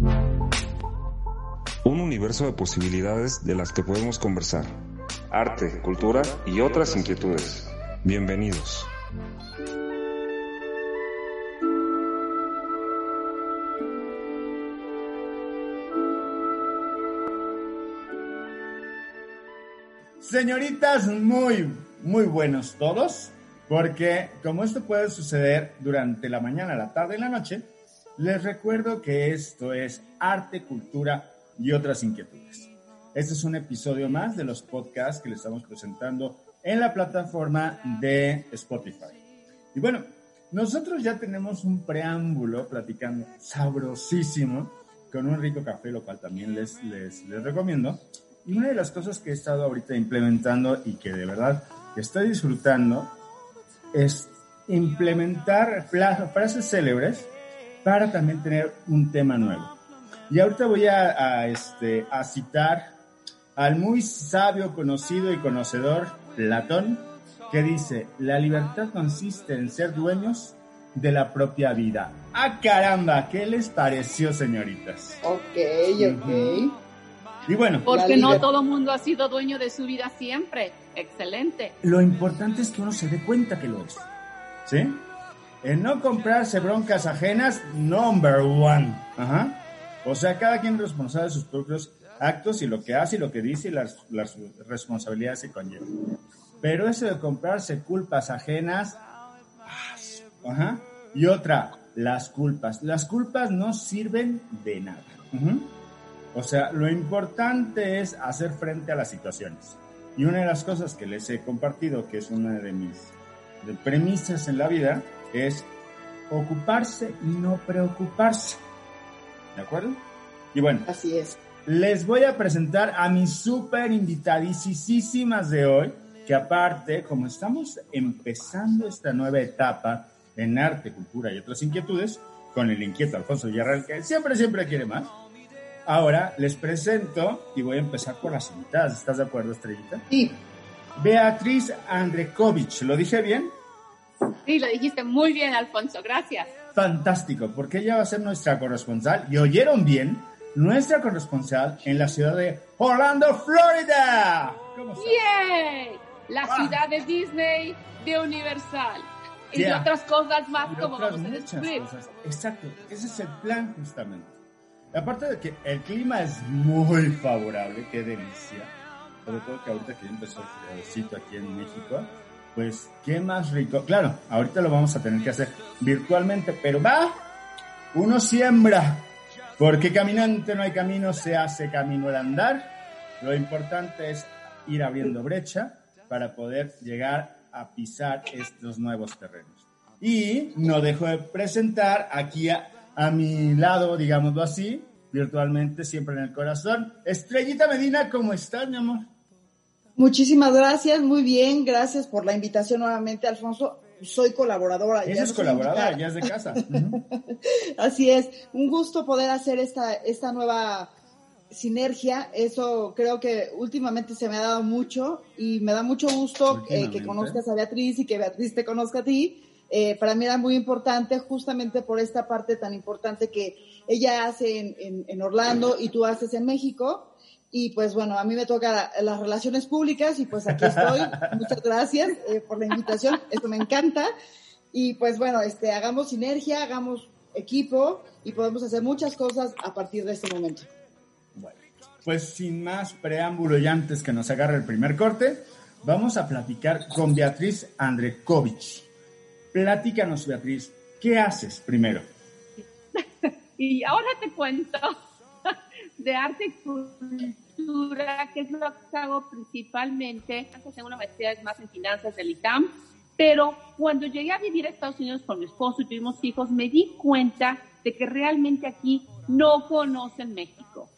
Un universo de posibilidades de las que podemos conversar. Arte, cultura y otras inquietudes. Bienvenidos. Señoritas, muy, muy buenos todos, porque como esto puede suceder durante la mañana, la tarde y la noche, les recuerdo que esto es arte, cultura y otras inquietudes. Este es un episodio más de los podcasts que les estamos presentando en la plataforma de Spotify. Y bueno, nosotros ya tenemos un preámbulo platicando sabrosísimo con un rico café, lo cual también les, les, les recomiendo. Y una de las cosas que he estado ahorita implementando y que de verdad estoy disfrutando es implementar frases célebres para también tener un tema nuevo. Y ahorita voy a, a, este, a citar al muy sabio, conocido y conocedor Platón, que dice, la libertad consiste en ser dueños de la propia vida. ¡Ah, caramba! ¿Qué les pareció, señoritas? Ok, ok. Uh -huh. Y bueno. Porque no todo el mundo ha sido dueño de su vida siempre. Excelente. Lo importante es que uno se dé cuenta que lo es. ¿Sí? En no comprarse broncas ajenas, number one. Ajá. O sea, cada quien es responsable de sus propios actos y lo que hace y lo que dice y las, las responsabilidades que conlleva. Pero eso de comprarse culpas ajenas, ajá. Y otra, las culpas. Las culpas no sirven de nada. O sea, lo importante es hacer frente a las situaciones. Y una de las cosas que les he compartido, que es una de mis premisas en la vida, es ocuparse y no preocuparse. ¿De acuerdo? Y bueno. Así es. Les voy a presentar a mis súper invitadísimas de hoy, que aparte, como estamos empezando esta nueva etapa en arte, cultura y otras inquietudes, con el inquieto Alfonso Villarreal, que siempre, siempre quiere más, Ahora les presento y voy a empezar por las invitadas. ¿Estás de acuerdo, Estrellita? Sí. Beatriz Andrekovich, ¿lo dije bien? Sí, lo dijiste muy bien, Alfonso. Gracias. Fantástico, porque ella va a ser nuestra corresponsal. Y oyeron bien, nuestra corresponsal en la ciudad de Orlando, Florida. ¿Cómo? ¡Yay! La ah. ciudad de Disney, de Universal. Y yeah. otras cosas más, y como otras vamos a muchas descubrir. cosas. Exacto, ese es el plan justamente. Aparte de que el clima es muy favorable, qué delicia. Sobre todo que ahorita que ya empezó el calorcito aquí en México, pues qué más rico. Claro, ahorita lo vamos a tener que hacer virtualmente, pero va, uno siembra. Porque caminante no hay camino, se hace camino al andar. Lo importante es ir abriendo brecha para poder llegar a pisar estos nuevos terrenos. Y no dejo de presentar aquí a a mi lado, digámoslo así, virtualmente, siempre en el corazón. Estrellita Medina, ¿cómo estás, mi amor? Muchísimas gracias, muy bien, gracias por la invitación nuevamente, Alfonso. Soy colaboradora. Ella es no colaboradora, ya es de casa. Uh -huh. Así es, un gusto poder hacer esta, esta nueva sinergia, eso creo que últimamente se me ha dado mucho y me da mucho gusto eh, que conozcas a Beatriz y que Beatriz te conozca a ti eh, para mí era muy importante justamente por esta parte tan importante que ella hace en, en, en, Orlando y tú haces en México. Y pues bueno, a mí me toca las relaciones públicas y pues aquí estoy. Muchas gracias eh, por la invitación, esto me encanta. Y pues bueno, este, hagamos sinergia, hagamos equipo y podemos hacer muchas cosas a partir de este momento. Bueno, pues sin más preámbulo y antes que nos agarre el primer corte, vamos a platicar con Beatriz Andrekovich. Platícanos, Beatriz, ¿qué haces primero? y ahora te cuento de arte y cultura, que es lo que hago principalmente. Tengo una maestría más en finanzas del ITAM, pero cuando llegué a vivir a Estados Unidos con mi esposo y tuvimos hijos, me di cuenta de que realmente aquí no conocen México.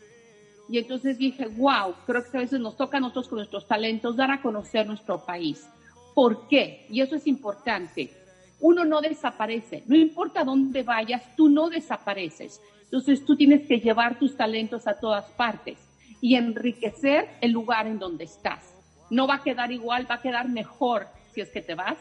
Y entonces dije, wow, creo que a veces nos toca a nosotros con nuestros talentos dar a conocer nuestro país. ¿Por qué? Y eso es importante. Uno no desaparece, no importa dónde vayas, tú no desapareces. Entonces tú tienes que llevar tus talentos a todas partes y enriquecer el lugar en donde estás. No va a quedar igual, va a quedar mejor si es que te vas.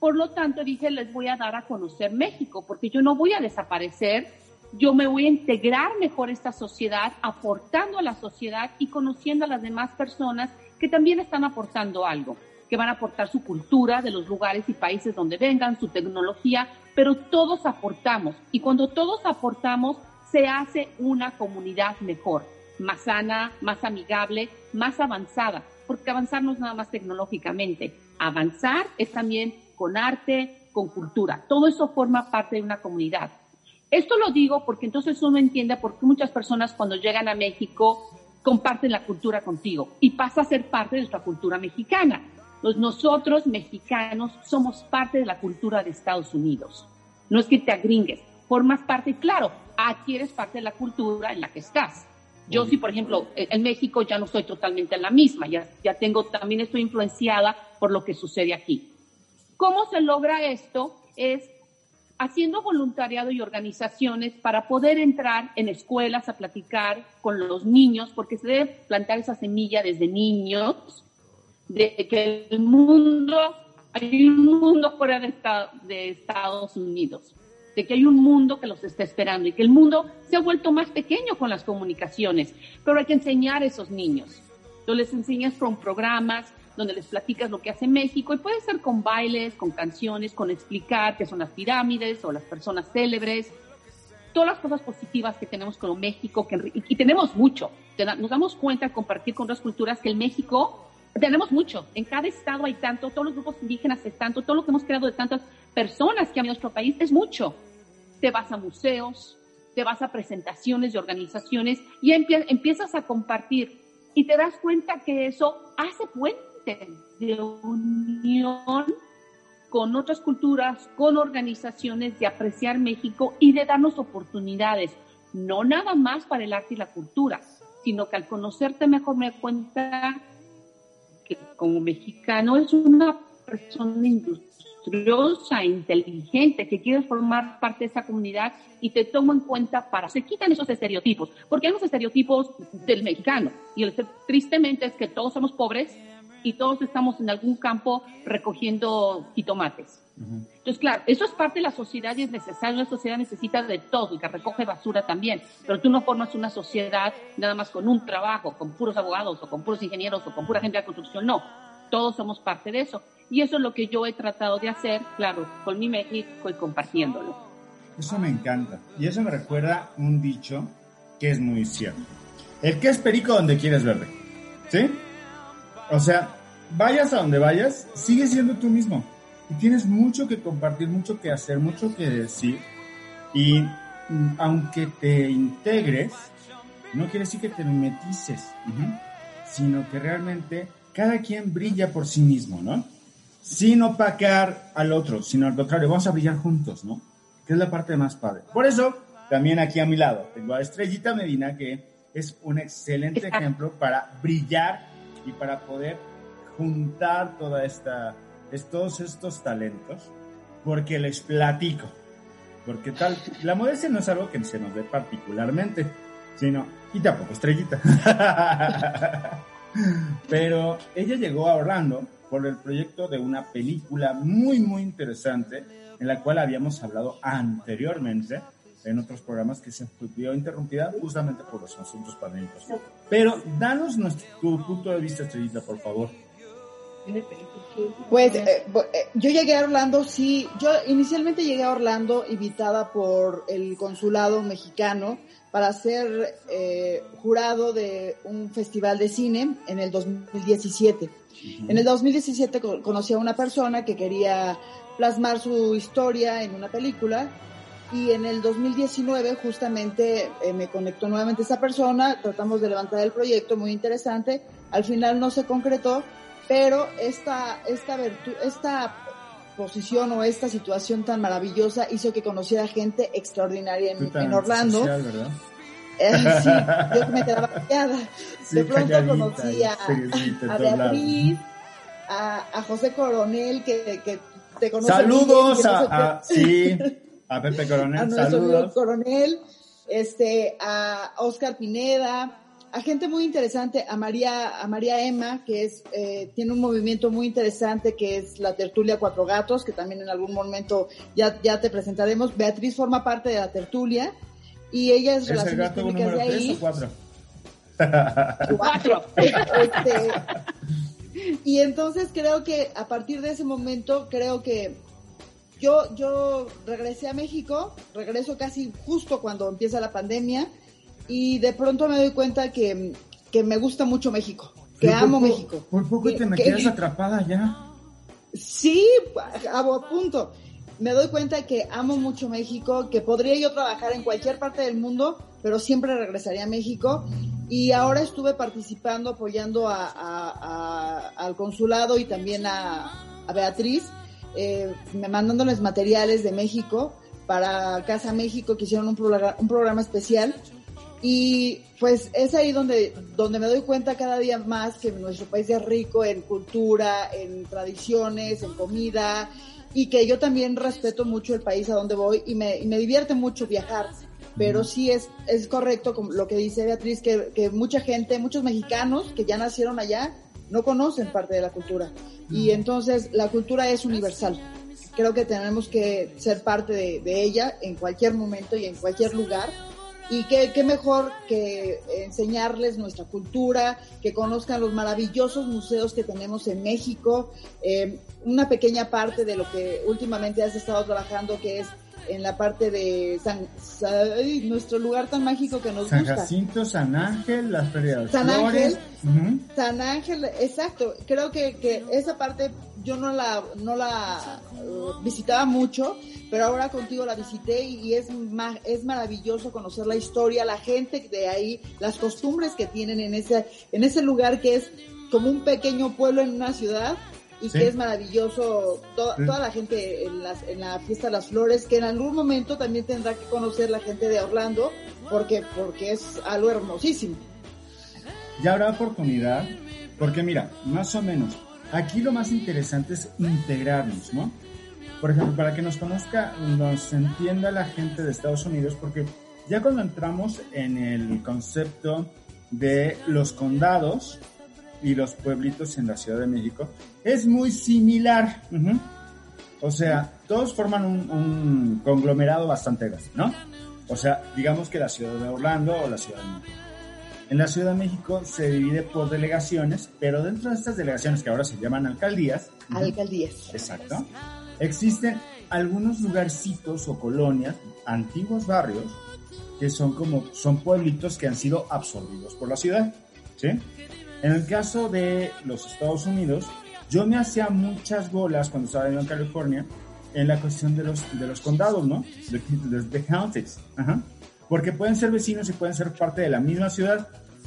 Por lo tanto, dije, les voy a dar a conocer México, porque yo no voy a desaparecer, yo me voy a integrar mejor esta sociedad, aportando a la sociedad y conociendo a las demás personas que también están aportando algo, que van a aportar su cultura de los lugares y países donde vengan, su tecnología, pero todos aportamos. Y cuando todos aportamos, se hace una comunidad mejor, más sana, más amigable, más avanzada, porque avanzar no es nada más tecnológicamente, avanzar es también con arte, con cultura. Todo eso forma parte de una comunidad. Esto lo digo porque entonces uno entiende por qué muchas personas cuando llegan a México comparten la cultura contigo y pasa a ser parte de nuestra cultura mexicana. Pues nosotros mexicanos somos parte de la cultura de Estados Unidos. No es que te agringues, formas parte, claro, aquí eres parte de la cultura en la que estás. Yo sí, por ejemplo, en México ya no soy totalmente la misma, ya, ya tengo, también estoy influenciada por lo que sucede aquí. ¿Cómo se logra esto? Es haciendo voluntariado y organizaciones para poder entrar en escuelas a platicar con los niños, porque se debe plantar esa semilla desde niños, de que el mundo, hay un mundo fuera de, de Estados Unidos, de que hay un mundo que los está esperando y que el mundo se ha vuelto más pequeño con las comunicaciones, pero hay que enseñar a esos niños. Entonces les enseñas con programas, donde les platicas lo que hace México y puede ser con bailes, con canciones, con explicar qué son las pirámides o las personas célebres, todas las cosas positivas que tenemos con México, que, y, tenemos mucho. Nos damos cuenta compartir con otras culturas que el México tenemos mucho. En cada estado hay tanto, todos los grupos indígenas es tanto, todo lo que hemos creado de tantas personas que venido a nuestro país es mucho. Te vas a museos, te vas a presentaciones de organizaciones y empiezas a compartir y te das cuenta que eso hace puente de unión con otras culturas, con organizaciones, de apreciar México y de darnos oportunidades, no nada más para el arte y la cultura, sino que al conocerte mejor me cuenta que como mexicano es una persona industriosa, inteligente, que quiere formar parte de esa comunidad y te tomo en cuenta para, se quitan esos estereotipos, porque hay unos estereotipos del mexicano y el, tristemente es que todos somos pobres, y todos estamos en algún campo recogiendo jitomates. Entonces, claro, eso es parte de la sociedad y es necesario. Una sociedad necesita de todo y que recoge basura también. Pero tú no formas una sociedad nada más con un trabajo, con puros abogados o con puros ingenieros o con pura gente de construcción. No, todos somos parte de eso. Y eso es lo que yo he tratado de hacer, claro, con mi México y compartiéndolo. Eso me encanta. Y eso me recuerda un dicho que es muy cierto. El que es perico donde quieres verle. ¿Sí? O sea, vayas a donde vayas, sigue siendo tú mismo. Y tienes mucho que compartir, mucho que hacer, mucho que decir. Y mm, aunque te integres, no quiere decir que te mimetices, sino que realmente cada quien brilla por sí mismo, ¿no? Sin opacar al otro, sino al contrario, vamos a brillar juntos, ¿no? Que es la parte más padre. Por eso, también aquí a mi lado tengo a Estrellita Medina, que es un excelente ejemplo para brillar y para poder juntar toda esta, todos estos talentos, porque les platico, porque tal, la modestia no es algo que se nos dé particularmente, sino, y tampoco estrellita. Pero ella llegó a Orlando por el proyecto de una película muy, muy interesante, en la cual habíamos hablado anteriormente, en otros programas que se vio interrumpida justamente por los asuntos pandémicos. Pero danos nuestro, tu punto de vista, Estrellita, por favor. Pues eh, eh, yo llegué a Orlando, sí, yo inicialmente llegué a Orlando invitada por el consulado mexicano para ser eh, jurado de un festival de cine en el 2017. En el 2017 conocí a una persona que quería plasmar su historia en una película y en el 2019 justamente eh, me conectó nuevamente esa persona, tratamos de levantar el proyecto, muy interesante, al final no se concretó, pero esta, esta, esta posición o esta situación tan maravillosa hizo que conociera gente extraordinaria en, Orlando. Eh, sí, yo me quedaba callada. de pronto conocí a, Beatriz, a, José Coronel, que, que te conoce. Saludos a, sí, a Pepe Coronel, saludos. Coronel, este, a Oscar Pineda, a gente muy interesante, a María, a María Emma, que es, eh, tiene un movimiento muy interesante que es la tertulia Cuatro Gatos, que también en algún momento ya, ya te presentaremos. Beatriz forma parte de la tertulia y ella es, relaciones públicas de ahí. Cuatro. Este, y entonces creo que a partir de ese momento, creo que yo, yo regresé a México, regreso casi justo cuando empieza la pandemia y de pronto me doy cuenta que, que me gusta mucho México, que amo México. Por poco te me quedas atrapada ya. Sí, a punto. Me doy cuenta que amo mucho México, que podría yo trabajar en cualquier parte del mundo, pero siempre regresaría a México. Y ahora estuve participando, apoyando a, a, al consulado y también a, Beatriz, eh, mandándoles materiales de México para Casa México, que hicieron un, un programa especial y pues es ahí donde, donde me doy cuenta cada día más que nuestro país es rico en cultura, en tradiciones, en comida, y que yo también respeto mucho el país a donde voy y me, y me divierte mucho viajar. Pero sí es, es correcto lo que dice Beatriz, que, que mucha gente, muchos mexicanos que ya nacieron allá, no conocen parte de la cultura. Y entonces la cultura es universal. Creo que tenemos que ser parte de, de ella en cualquier momento y en cualquier lugar y qué, qué, mejor que enseñarles nuestra cultura, que conozcan los maravillosos museos que tenemos en México. Eh, una pequeña parte de lo que últimamente has estado trabajando, que es en la parte de San, nuestro lugar tan mágico que nos San gusta. San Jacinto, San Ángel, las ferias San Ángel, San Ángel, exacto. Creo que, que esa parte yo no la, no la uh, visitaba mucho, pero ahora contigo la visité y es, es maravilloso conocer la historia, la gente de ahí, las costumbres que tienen en ese, en ese lugar que es como un pequeño pueblo en una ciudad y que es maravilloso toda la gente en, las, en la fiesta de las flores que en algún momento también tendrá que conocer la gente de Orlando porque porque es algo hermosísimo. Ya habrá oportunidad porque mira más o menos aquí lo más interesante es integrarnos no por ejemplo para que nos conozca nos entienda la gente de Estados Unidos porque ya cuando entramos en el concepto de los condados y los pueblitos en la Ciudad de México es muy similar. O sea, todos forman un, conglomerado bastante grande, ¿no? O sea, digamos que la ciudad de Orlando o la ciudad de México. En la Ciudad de México se divide por delegaciones, pero dentro de estas delegaciones que ahora se llaman alcaldías. Alcaldías. Exacto. Existen algunos lugarcitos o colonias, antiguos barrios, que son como, son pueblitos que han sido absorbidos por la ciudad, ¿sí? En el caso de los Estados Unidos, yo me hacía muchas bolas cuando estaba en California en la cuestión de los, de los condados, ¿no? De, de, counties. Ajá. Porque pueden ser vecinos y pueden ser parte de la misma ciudad,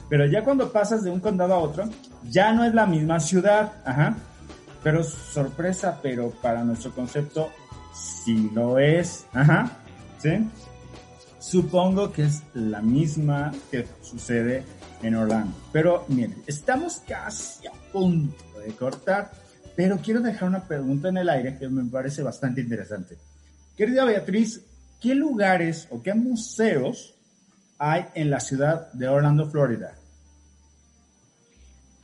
pero ya cuando pasas de un condado a otro, ya no es la misma ciudad. Ajá. Pero sorpresa, pero para nuestro concepto sí lo es. Ajá. ¿Sí? Supongo que es la misma que sucede en Orlando. Pero miren, estamos casi a punto de cortar, pero quiero dejar una pregunta en el aire que me parece bastante interesante. Querida Beatriz, ¿qué lugares o qué museos hay en la ciudad de Orlando, Florida?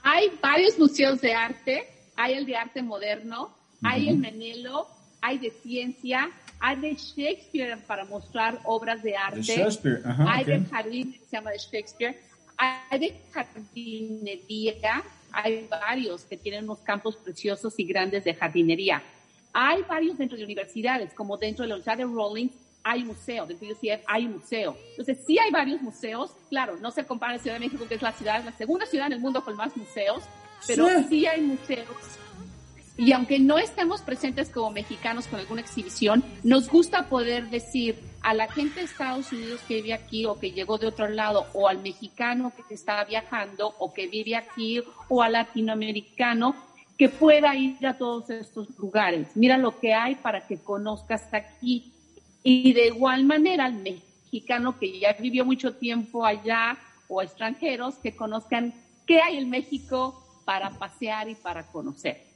Hay varios museos de arte, hay el de arte moderno, hay el Menelo, hay de ciencia, hay de Shakespeare para mostrar obras de arte, Shakespeare. hay de jardín que se llama de Shakespeare, hay de jardinería, hay varios que tienen unos campos preciosos y grandes de jardinería. Hay varios dentro de universidades, como dentro de la Universidad de Rawlings hay museo, dentro de UCF hay museo. Entonces, sí hay varios museos, claro, no se compara a Ciudad de México, que es la ciudad, la segunda ciudad en el mundo con más museos, pero sí hay museos y aunque no estemos presentes como mexicanos con alguna exhibición, nos gusta poder decir a la gente de Estados Unidos que vive aquí o que llegó de otro lado, o al mexicano que está viajando o que vive aquí, o al latinoamericano que pueda ir a todos estos lugares. Mira lo que hay para que conozcas aquí. Y de igual manera al mexicano que ya vivió mucho tiempo allá o extranjeros que conozcan qué hay en México para pasear y para conocer.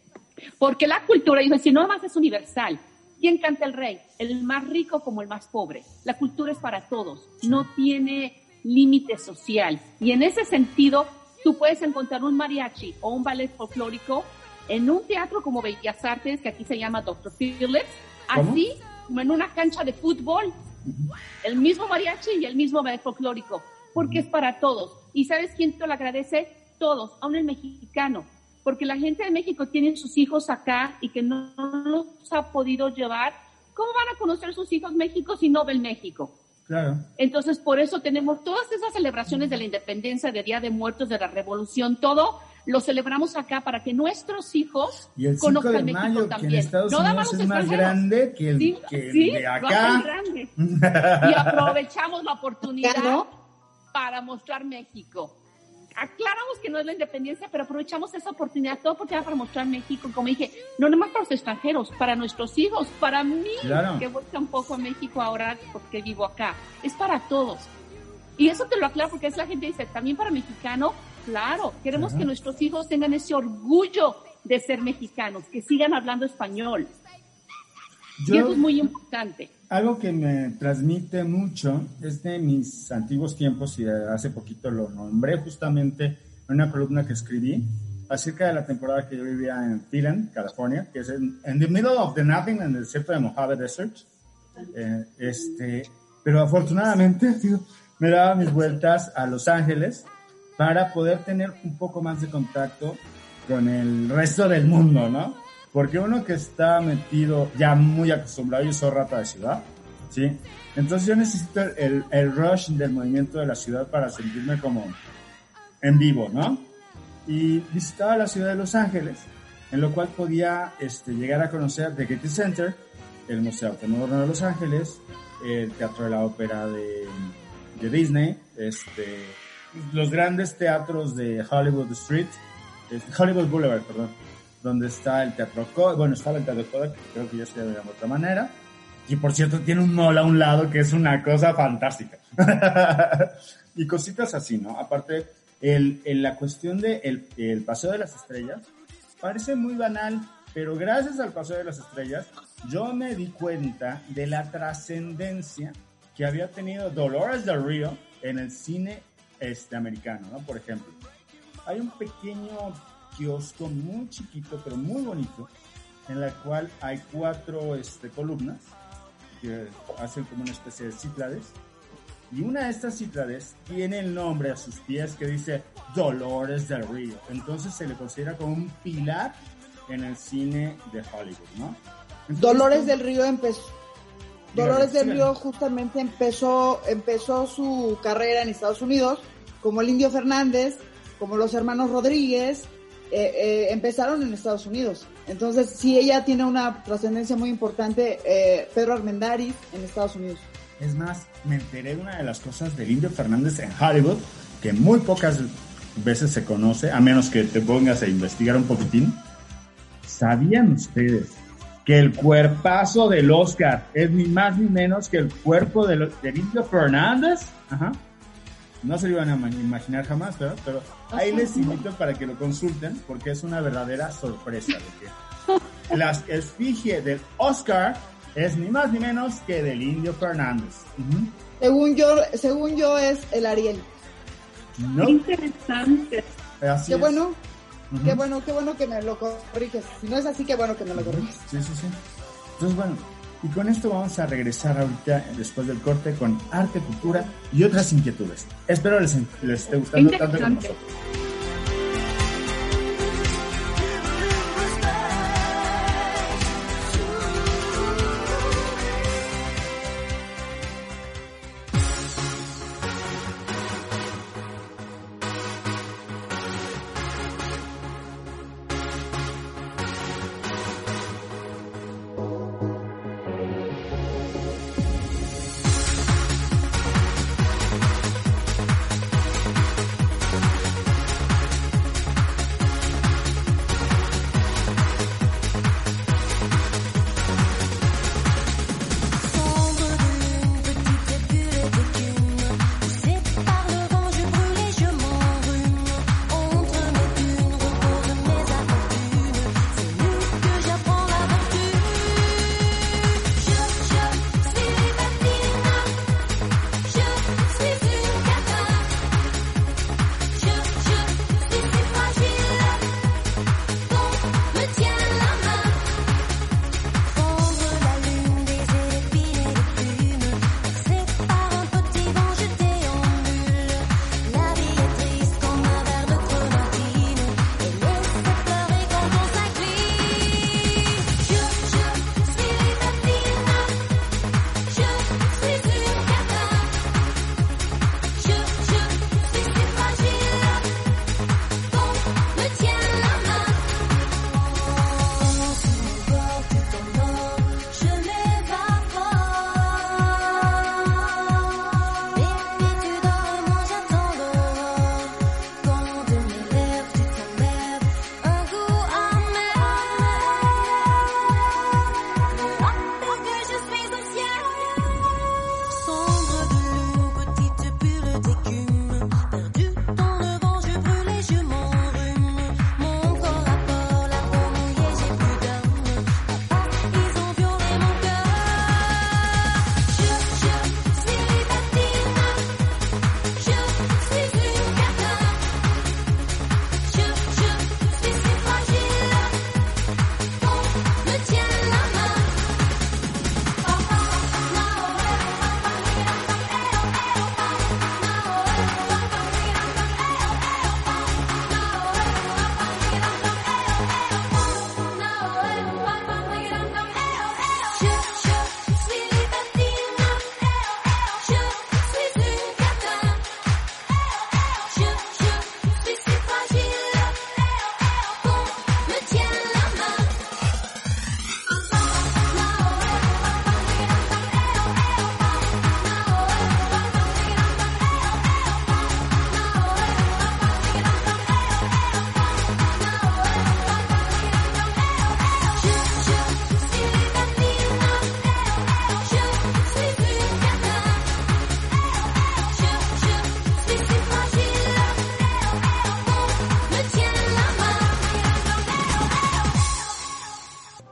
Porque la cultura, yo decía, no más es universal. ¿Quién canta el rey? El más rico como el más pobre. La cultura es para todos, no tiene límite social. Y en ese sentido, tú puedes encontrar un mariachi o un ballet folclórico en un teatro como Bellas Artes, que aquí se llama Dr. Phillips, así como en una cancha de fútbol. El mismo mariachi y el mismo ballet folclórico, porque es para todos. ¿Y sabes quién te lo agradece? Todos, aún el mexicano porque la gente de México tiene sus hijos acá y que no los ha podido llevar, ¿cómo van a conocer sus hijos México si no ven México? Claro. Entonces, por eso tenemos todas esas celebraciones de la independencia, de Día de Muertos, de la Revolución, todo lo celebramos acá para que nuestros hijos y el conozcan de México mayo, también. Que en Estados no Unidos es más grande que el, que sí, de acá. Grande. y aprovechamos la oportunidad para mostrar México aclaramos que no es la independencia, pero aprovechamos esa oportunidad, toda oportunidad para mostrar México, como dije, no nomás para los extranjeros, para nuestros hijos, para mí, que voy un poco a México ahora porque vivo acá, es para todos. Y eso te lo aclaro porque es la gente dice, también para mexicano, claro, queremos que nuestros hijos tengan ese orgullo de ser mexicanos, que sigan hablando español. y eso es muy importante algo que me transmite mucho es de mis antiguos tiempos y hace poquito lo nombré justamente en una columna que escribí acerca de la temporada que yo vivía en Phelan, California, que es en, the middle of the nothing en el desierto de Mojave Desert. Eh, este, pero afortunadamente me daba mis vueltas a Los Ángeles para poder tener un poco más de contacto con el resto del mundo, ¿no? Porque uno que está metido, ya muy acostumbrado, yo soy rata de ciudad, ¿sí? Entonces yo necesito el, el rush del movimiento de la ciudad para sentirme como en vivo, ¿no? Y visitaba la ciudad de Los Ángeles, en lo cual podía este, llegar a conocer The Getty Center, el Museo Automóvil de Los Ángeles, el Teatro de la Ópera de, de Disney, este, los grandes teatros de Hollywood Street, Hollywood Boulevard, perdón donde está el Teatro Kodak, bueno, estaba el Teatro Kodak, creo que ya se llama de otra manera, y por cierto tiene un mall a un lado que es una cosa fantástica. y cositas así, ¿no? Aparte, el, la cuestión de el, el Paseo de las Estrellas parece muy banal, pero gracias al Paseo de las Estrellas yo me di cuenta de la trascendencia que había tenido Dolores del Río en el cine este, americano, ¿no? Por ejemplo, hay un pequeño kiosco muy chiquito, pero muy bonito, en la cual hay cuatro este, columnas que hacen como una especie de cíclades. Y una de estas cíclades tiene el nombre a sus pies que dice Dolores del Río. Entonces se le considera como un pilar en el cine de Hollywood, ¿no? Dolores del Río empezó. Dolores del Río justamente empezó, empezó su carrera en Estados Unidos, como el Indio Fernández, como los hermanos Rodríguez, eh, eh, empezaron en Estados Unidos. Entonces, sí, ella tiene una trascendencia muy importante, eh, Pedro Armendáriz, en Estados Unidos. Es más, me enteré de una de las cosas del Indio Fernández en Hollywood, que muy pocas veces se conoce, a menos que te pongas a investigar un poquitín. ¿Sabían ustedes que el cuerpazo del Oscar es ni más ni menos que el cuerpo del, del Indio Fernández? Ajá. No se lo iban a imaginar jamás, Pero ahí les invito para que lo consulten porque es una verdadera sorpresa de que la esfinge del Oscar es ni más ni menos que del Indio Fernández. Según yo, según yo es el Ariel. ¿No? Interesante. qué bueno, qué bueno, qué bueno que me lo corriges. Si no es así, qué bueno que me lo corriges. Sí, sí, sí. Entonces, bueno, y con esto vamos a regresar ahorita, después del corte, con arte, cultura y otras inquietudes. Espero les, les esté gustando tanto como nosotros.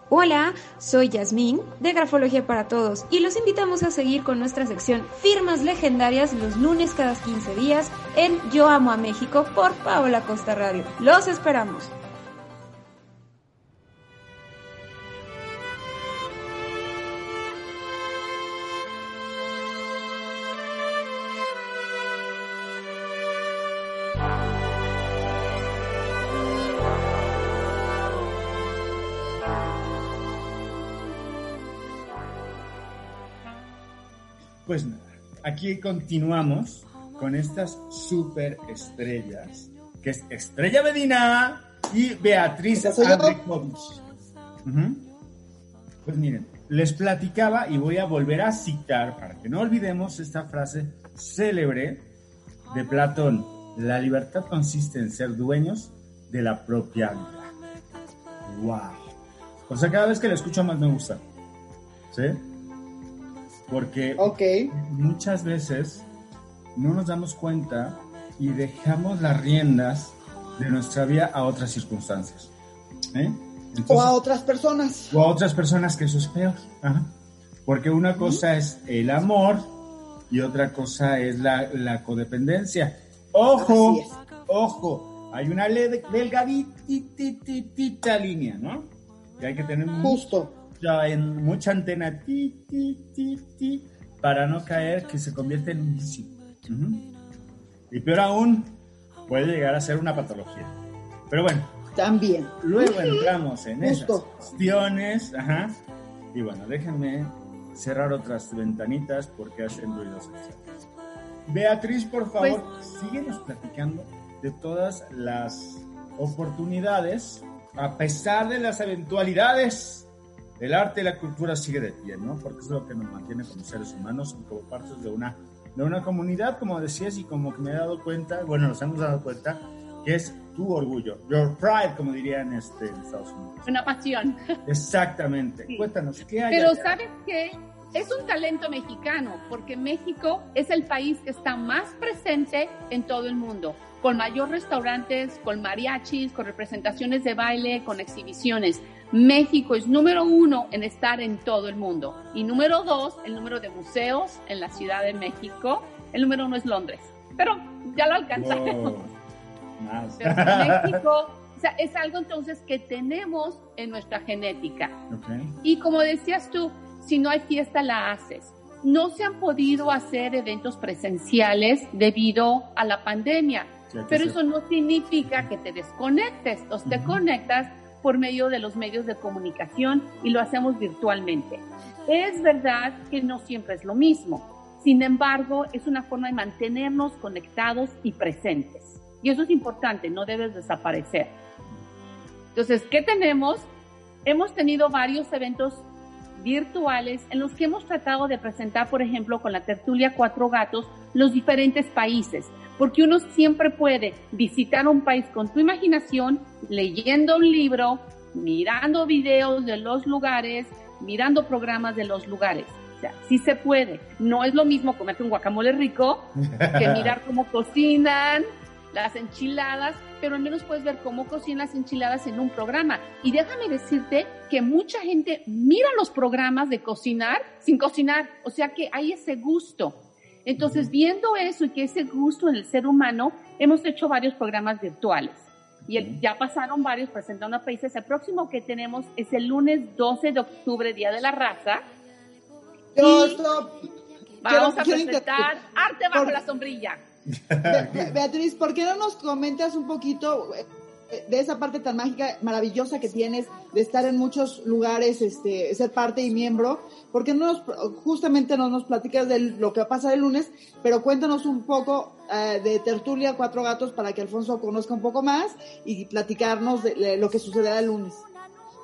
Hola, soy Yasmín de Grafología para Todos y los invitamos a seguir con nuestra sección Firmas Legendarias los lunes cada 15 días en Yo Amo a México por Paola Costa Radio. Los esperamos. Aquí continuamos con estas super estrellas, que es Estrella Medina y Beatriz Andrikovich. Pues miren, les platicaba y voy a volver a citar para que no olvidemos esta frase célebre de Platón. La libertad consiste en ser dueños de la propia vida. ¡Wow! O sea, cada vez que la escucho más me gusta. ¿Sí? Porque muchas veces no nos damos cuenta y dejamos las riendas de nuestra vida a otras circunstancias. ¿eh? o a otras personas. O a otras personas, que eso es peor. Porque una cosa es el amor y otra cosa es la, codependencia. Ojo, ojo, hay una delgadita línea, ¿no? Que hay que tener justo ya en mucha antena ti, ti, ti, ti, para no caer que se convierte en un vicio. Y peor aún, puede llegar a ser una patología. Pero bueno. También. Luego entramos en esas cuestiones. Ajá. Y bueno, déjenme cerrar otras ventanitas porque hacen ruidos Beatriz, por favor, pues, síguenos platicando de todas las oportunidades, a pesar de las eventualidades el arte y la cultura sigue de pie, ¿no? Porque es lo que nos mantiene como seres humanos y como partes de una, de una comunidad, como decías, y como que me he dado cuenta, bueno, nos hemos dado cuenta, que es tu orgullo, your pride, como dirían este, en Estados Unidos. Una pasión. Exactamente. Cuéntanos, ¿qué hay? Pero ¿sabes qué? Es un talento mexicano, porque México es el país que está más presente en todo el mundo, con mayor restaurantes, con mariachis, con representaciones de baile, con exhibiciones. México es número uno en estar en todo el mundo. Y número dos, el número de museos en la Ciudad de México. El número uno es Londres. Pero ya lo alcanzamos. México o sea, es algo entonces que tenemos en nuestra genética. Y como decías tú, si no hay fiesta, la haces. No se han podido hacer eventos presenciales debido a la pandemia, pero eso no significa que te desconectes, o te conectas por medio de los medios de comunicación y lo hacemos virtualmente. Es verdad que no siempre es lo mismo, sin embargo, es una forma de mantenernos conectados y presentes. Y eso es importante, no debes desaparecer. Entonces, ¿qué tenemos? Hemos tenido varios eventos virtuales en los que hemos tratado de presentar, por ejemplo, con la tertulia Cuatro Gatos, los diferentes países, porque uno siempre puede visitar un país con tu imaginación, leyendo un libro, mirando videos de los lugares, mirando programas de los lugares. O sea, sí se puede. No es lo mismo comerte un guacamole rico que mirar cómo cocinan las enchiladas, pero al menos puedes ver cómo cocinan las enchiladas en un programa. Y déjame decirte que mucha gente mira los programas de cocinar sin cocinar. O sea que hay ese gusto. Entonces, viendo eso y que ese gusto en el ser humano, hemos hecho varios programas virtuales. Y ya pasaron varios presentando a países. El próximo que tenemos es el lunes 12 de octubre, Día de la Raza. vamos a presentar Arte bajo la sombrilla. Beatriz, ¿por qué no nos comentas un poquito de esa parte tan mágica, maravillosa que tienes de estar en muchos lugares, este, ser parte y miembro, porque no nos, justamente no nos platicas de lo que va a pasar el lunes, pero cuéntanos un poco eh, de Tertulia Cuatro Gatos para que Alfonso conozca un poco más y platicarnos de, lo que sucederá el lunes.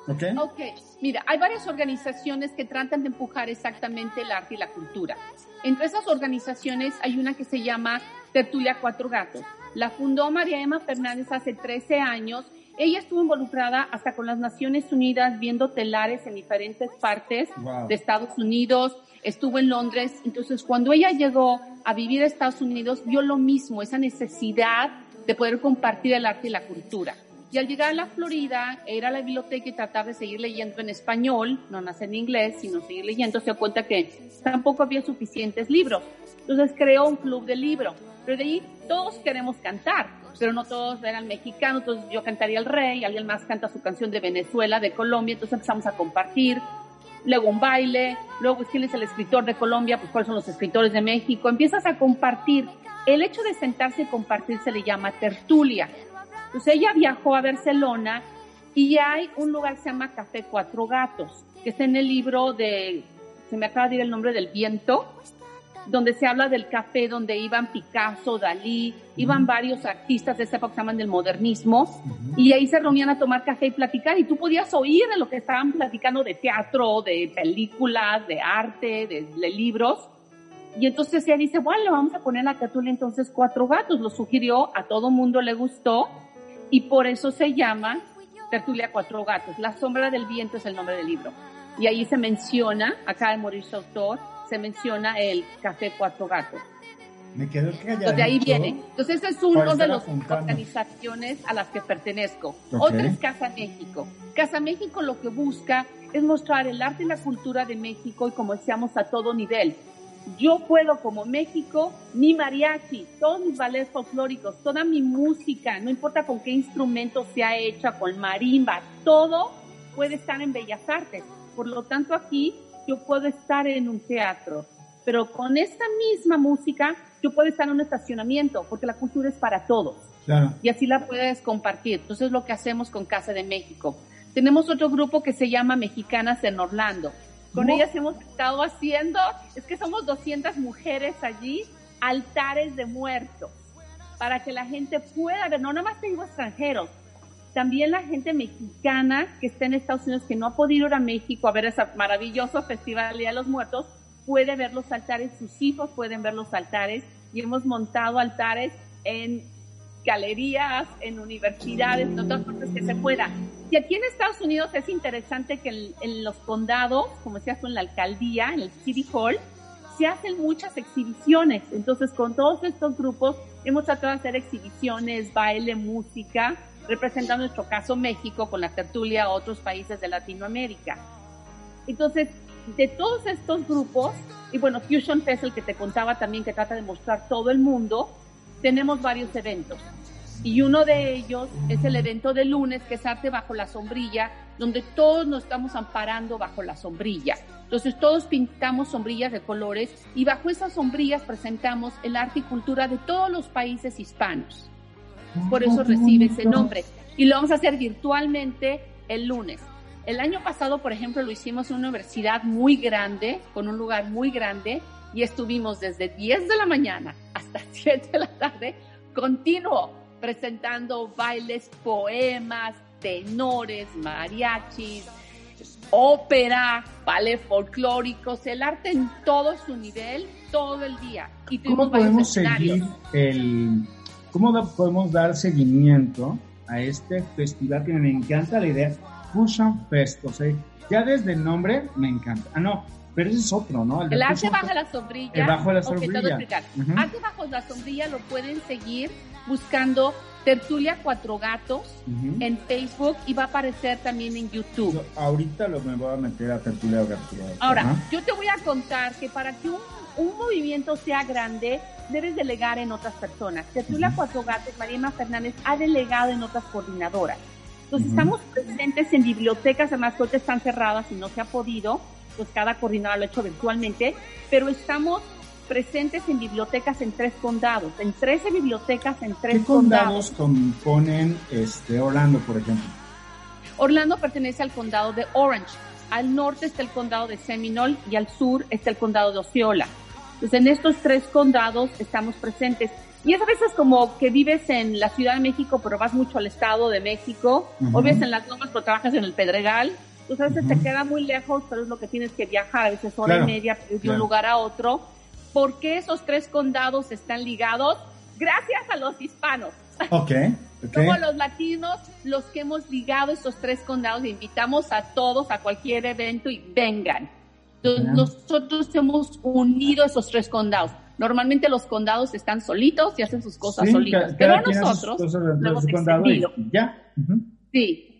Okay. ok, mira, hay varias organizaciones que tratan de empujar exactamente el arte y la cultura. Entre esas organizaciones hay una que se llama Tertulia Cuatro Gatos la fundó María Emma Fernández hace 13 años. Ella estuvo involucrada hasta con las Naciones Unidas viendo telares en diferentes partes de Estados Unidos. Estuvo en Londres. Entonces, cuando ella llegó a vivir a Estados Unidos, vio lo mismo, esa necesidad de poder compartir el arte y la cultura. Y al llegar a la Florida, ir a la biblioteca y tratar de seguir leyendo en español, no nace en inglés, sino seguir leyendo, se dio cuenta que tampoco había suficientes libros. Entonces creó un club de libro. Pero de ahí todos queremos cantar, pero no todos eran mexicanos. Entonces yo cantaría El Rey, alguien más canta su canción de Venezuela, de Colombia. Entonces empezamos a compartir. Luego un baile, luego quién es el escritor de Colombia, pues cuáles son los escritores de México. Empiezas a compartir. El hecho de sentarse y compartir se le llama tertulia. Entonces ella viajó a Barcelona y hay un lugar que se llama Café Cuatro Gatos, que está en el libro de, se me acaba de ir el nombre del viento, donde se habla del café, donde iban Picasso, Dalí, iban varios artistas de esa época que se llaman del modernismo, y ahí se reunían a tomar café y platicar, y tú podías oír de lo que estaban platicando de teatro, de películas, de arte, de, libros. Y entonces ella dice, bueno, vamos a poner la tertulia entonces Cuatro Gatos, lo sugirió, a todo mundo le gustó, y por eso se llama Tertulia Cuatro Gatos. La sombra del viento es el nombre del libro. Y ahí se menciona, acá de morir su autor, se menciona el Café Cuatro Gatos. Me quedo callado. De ahí viene. Entonces es uno de las organizaciones a las que pertenezco. Otra es Casa México. Casa México lo que busca es mostrar el arte y la cultura de México y como decíamos a todo nivel yo puedo como México, mi mariachi, todos mis ballets folclóricos, toda mi música, no importa con qué instrumento sea hecha, con marimba, todo puede estar en Bellas Artes. Por lo tanto, aquí yo puedo estar en un teatro, pero con esta misma música yo puedo estar en un estacionamiento, porque la cultura es para todos. Y así la puedes compartir. Entonces, es lo que hacemos con Casa de México. Tenemos otro grupo que se llama Mexicanas en Orlando con ellas hemos estado haciendo, es que somos 200 mujeres allí, altares de muertos, para que la gente pueda ver, no nada más tengo extranjeros, también la gente mexicana que está en Estados Unidos, que no ha podido ir a México a ver ese maravilloso festival Día de los Muertos, puede ver los altares, sus hijos pueden ver los altares y hemos montado altares en galerías, en universidades, en otras partes que se pueda. Y aquí en Estados Unidos es interesante que en, los condados, como se hace en la alcaldía, en el City Hall, se hacen muchas exhibiciones. Entonces, con todos estos grupos hemos tratado de hacer exhibiciones, baile, música, representando nuestro caso México con la tertulia a otros países de Latinoamérica. Entonces, de todos estos grupos, y bueno, Fusion Fest, el que te contaba también, que trata de mostrar todo el mundo, tenemos varios eventos. Y uno de ellos es el evento de lunes, que es Arte bajo la sombrilla, donde todos nos estamos amparando bajo la sombrilla. Entonces todos pintamos sombrillas de colores y bajo esas sombrillas presentamos el arte y cultura de todos los países hispanos. Por eso recibe ese nombre. Y lo vamos a hacer virtualmente el lunes. El año pasado, por ejemplo, lo hicimos en una universidad muy grande, con un lugar muy grande, y estuvimos desde 10 de la mañana hasta 7 de la tarde, continuo, presentando bailes, poemas, tenores, mariachis, ópera, ballet folclóricos, el arte en todo su nivel, todo el día. Y ¿Cómo podemos seguir el, cómo podemos dar seguimiento a este festival que me encanta la idea, Fusion Fest? O sea, ya desde el nombre me encanta. Ah, no, pero ese es otro, ¿no? El, arte bajo la sombrilla. El bajo la sombrilla. Arte bajo la sombrilla lo pueden seguir buscando Tertulia Cuatro Gatos en Facebook y va a aparecer también en YouTube. ahorita lo me voy a meter a Tertulia Cuatro Gatos. Ahora, yo te voy a contar que para que un, un movimiento sea grande, debes delegar en otras personas. Tertulia Cuatro Gatos, Mariana Fernández ha delegado en otras coordinadoras. Entonces, estamos presentes en bibliotecas, además, que están cerradas y no se ha podido pues cada coordinador lo ha hecho virtualmente, pero estamos presentes en bibliotecas en tres condados, en 13 bibliotecas en tres ¿Qué condados. componen este, Orlando, por ejemplo? Orlando pertenece al condado de Orange. Al norte está el condado de Seminole y al sur está el condado de Osceola. Entonces, en estos tres condados estamos presentes. Y es a veces como que vives en la Ciudad de México, pero vas mucho al Estado de México, o vives en las Lomas, pero trabajas en el Pedregal, pues a veces te queda muy lejos, pero es lo que tienes que viajar, a veces hora y media de un lugar a otro. ¿Por qué esos tres condados están ligados? Gracias a los hispanos. Ok. Como los latinos, los que hemos ligado estos tres condados, invitamos a todos a cualquier evento y vengan. Entonces, nosotros hemos unido esos tres condados. Normalmente los condados están solitos y hacen sus cosas solitos, pero nosotros lo hemos extendido. ya. Sí,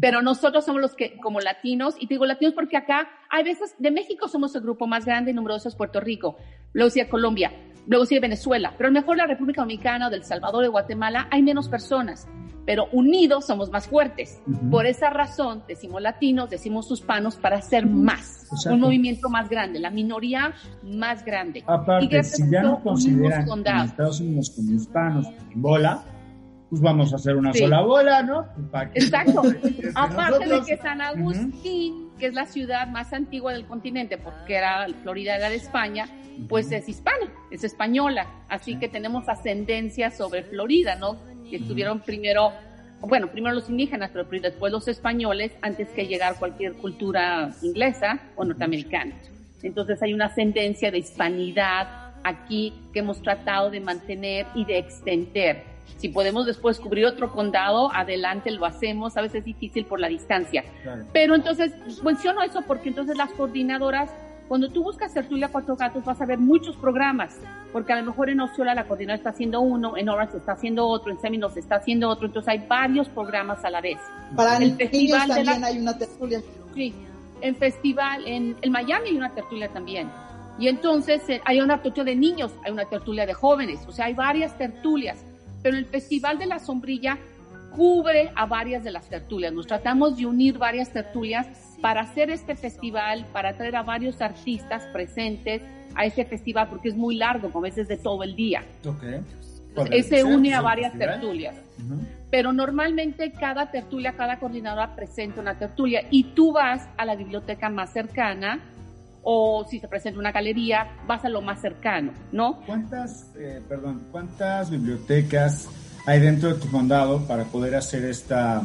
pero nosotros somos los que, como latinos, y digo latinos porque acá hay veces, de México somos el grupo más grande y numeroso es Puerto Rico, luego sigue Colombia, luego sigue Venezuela, pero a lo mejor la República Dominicana, del Salvador, de Guatemala, hay menos personas, pero unidos somos más fuertes. Por esa razón decimos latinos, decimos hispanos para ser más, un movimiento más grande, la minoría más grande. Aparte, si ya no consideran Estados Unidos como hispanos bola, pues vamos a hacer una sola bola, ¿no? Exacto. Aparte de que San Agustín, que es la ciudad más antigua del continente, porque era Florida era de España, pues es hispana, es española, así que tenemos ascendencia sobre Florida, ¿no? Que estuvieron primero, bueno, primero los indígenas, pero después los españoles, antes que llegar cualquier cultura inglesa o norteamericana. Entonces hay una ascendencia de hispanidad aquí que hemos tratado de mantener y de extender si podemos después cubrir otro condado, adelante lo hacemos. A veces es difícil por la distancia. Pero entonces, menciono eso porque entonces las coordinadoras, cuando tú buscas Tertulia Cuatro Gatos, vas a ver muchos programas. Porque a lo mejor en Osceola la coordinadora está haciendo uno, en Orange está haciendo otro, en Seminos está haciendo otro. Entonces hay varios programas a la vez. Para el festival también hay una tertulia. Sí, en festival, en el Miami hay una tertulia también. Y entonces eh, hay una tertulia de niños, hay una tertulia de jóvenes, o sea, hay varias tertulias pero el Festival de la Sombrilla cubre a varias de las tertulias. Nos tratamos de unir varias tertulias para hacer este festival, para traer a varios artistas presentes a ese festival, porque es muy largo, como veces de todo el día. Okay. Ese une a varias tertulias. Pero normalmente cada tertulia, cada coordinadora presenta una tertulia y tú vas a la biblioteca más cercana o si se presenta una galería, vas a lo más cercano, ¿no? ¿Cuántas, eh, perdón, cuántas bibliotecas hay dentro de tu condado para poder hacer esta,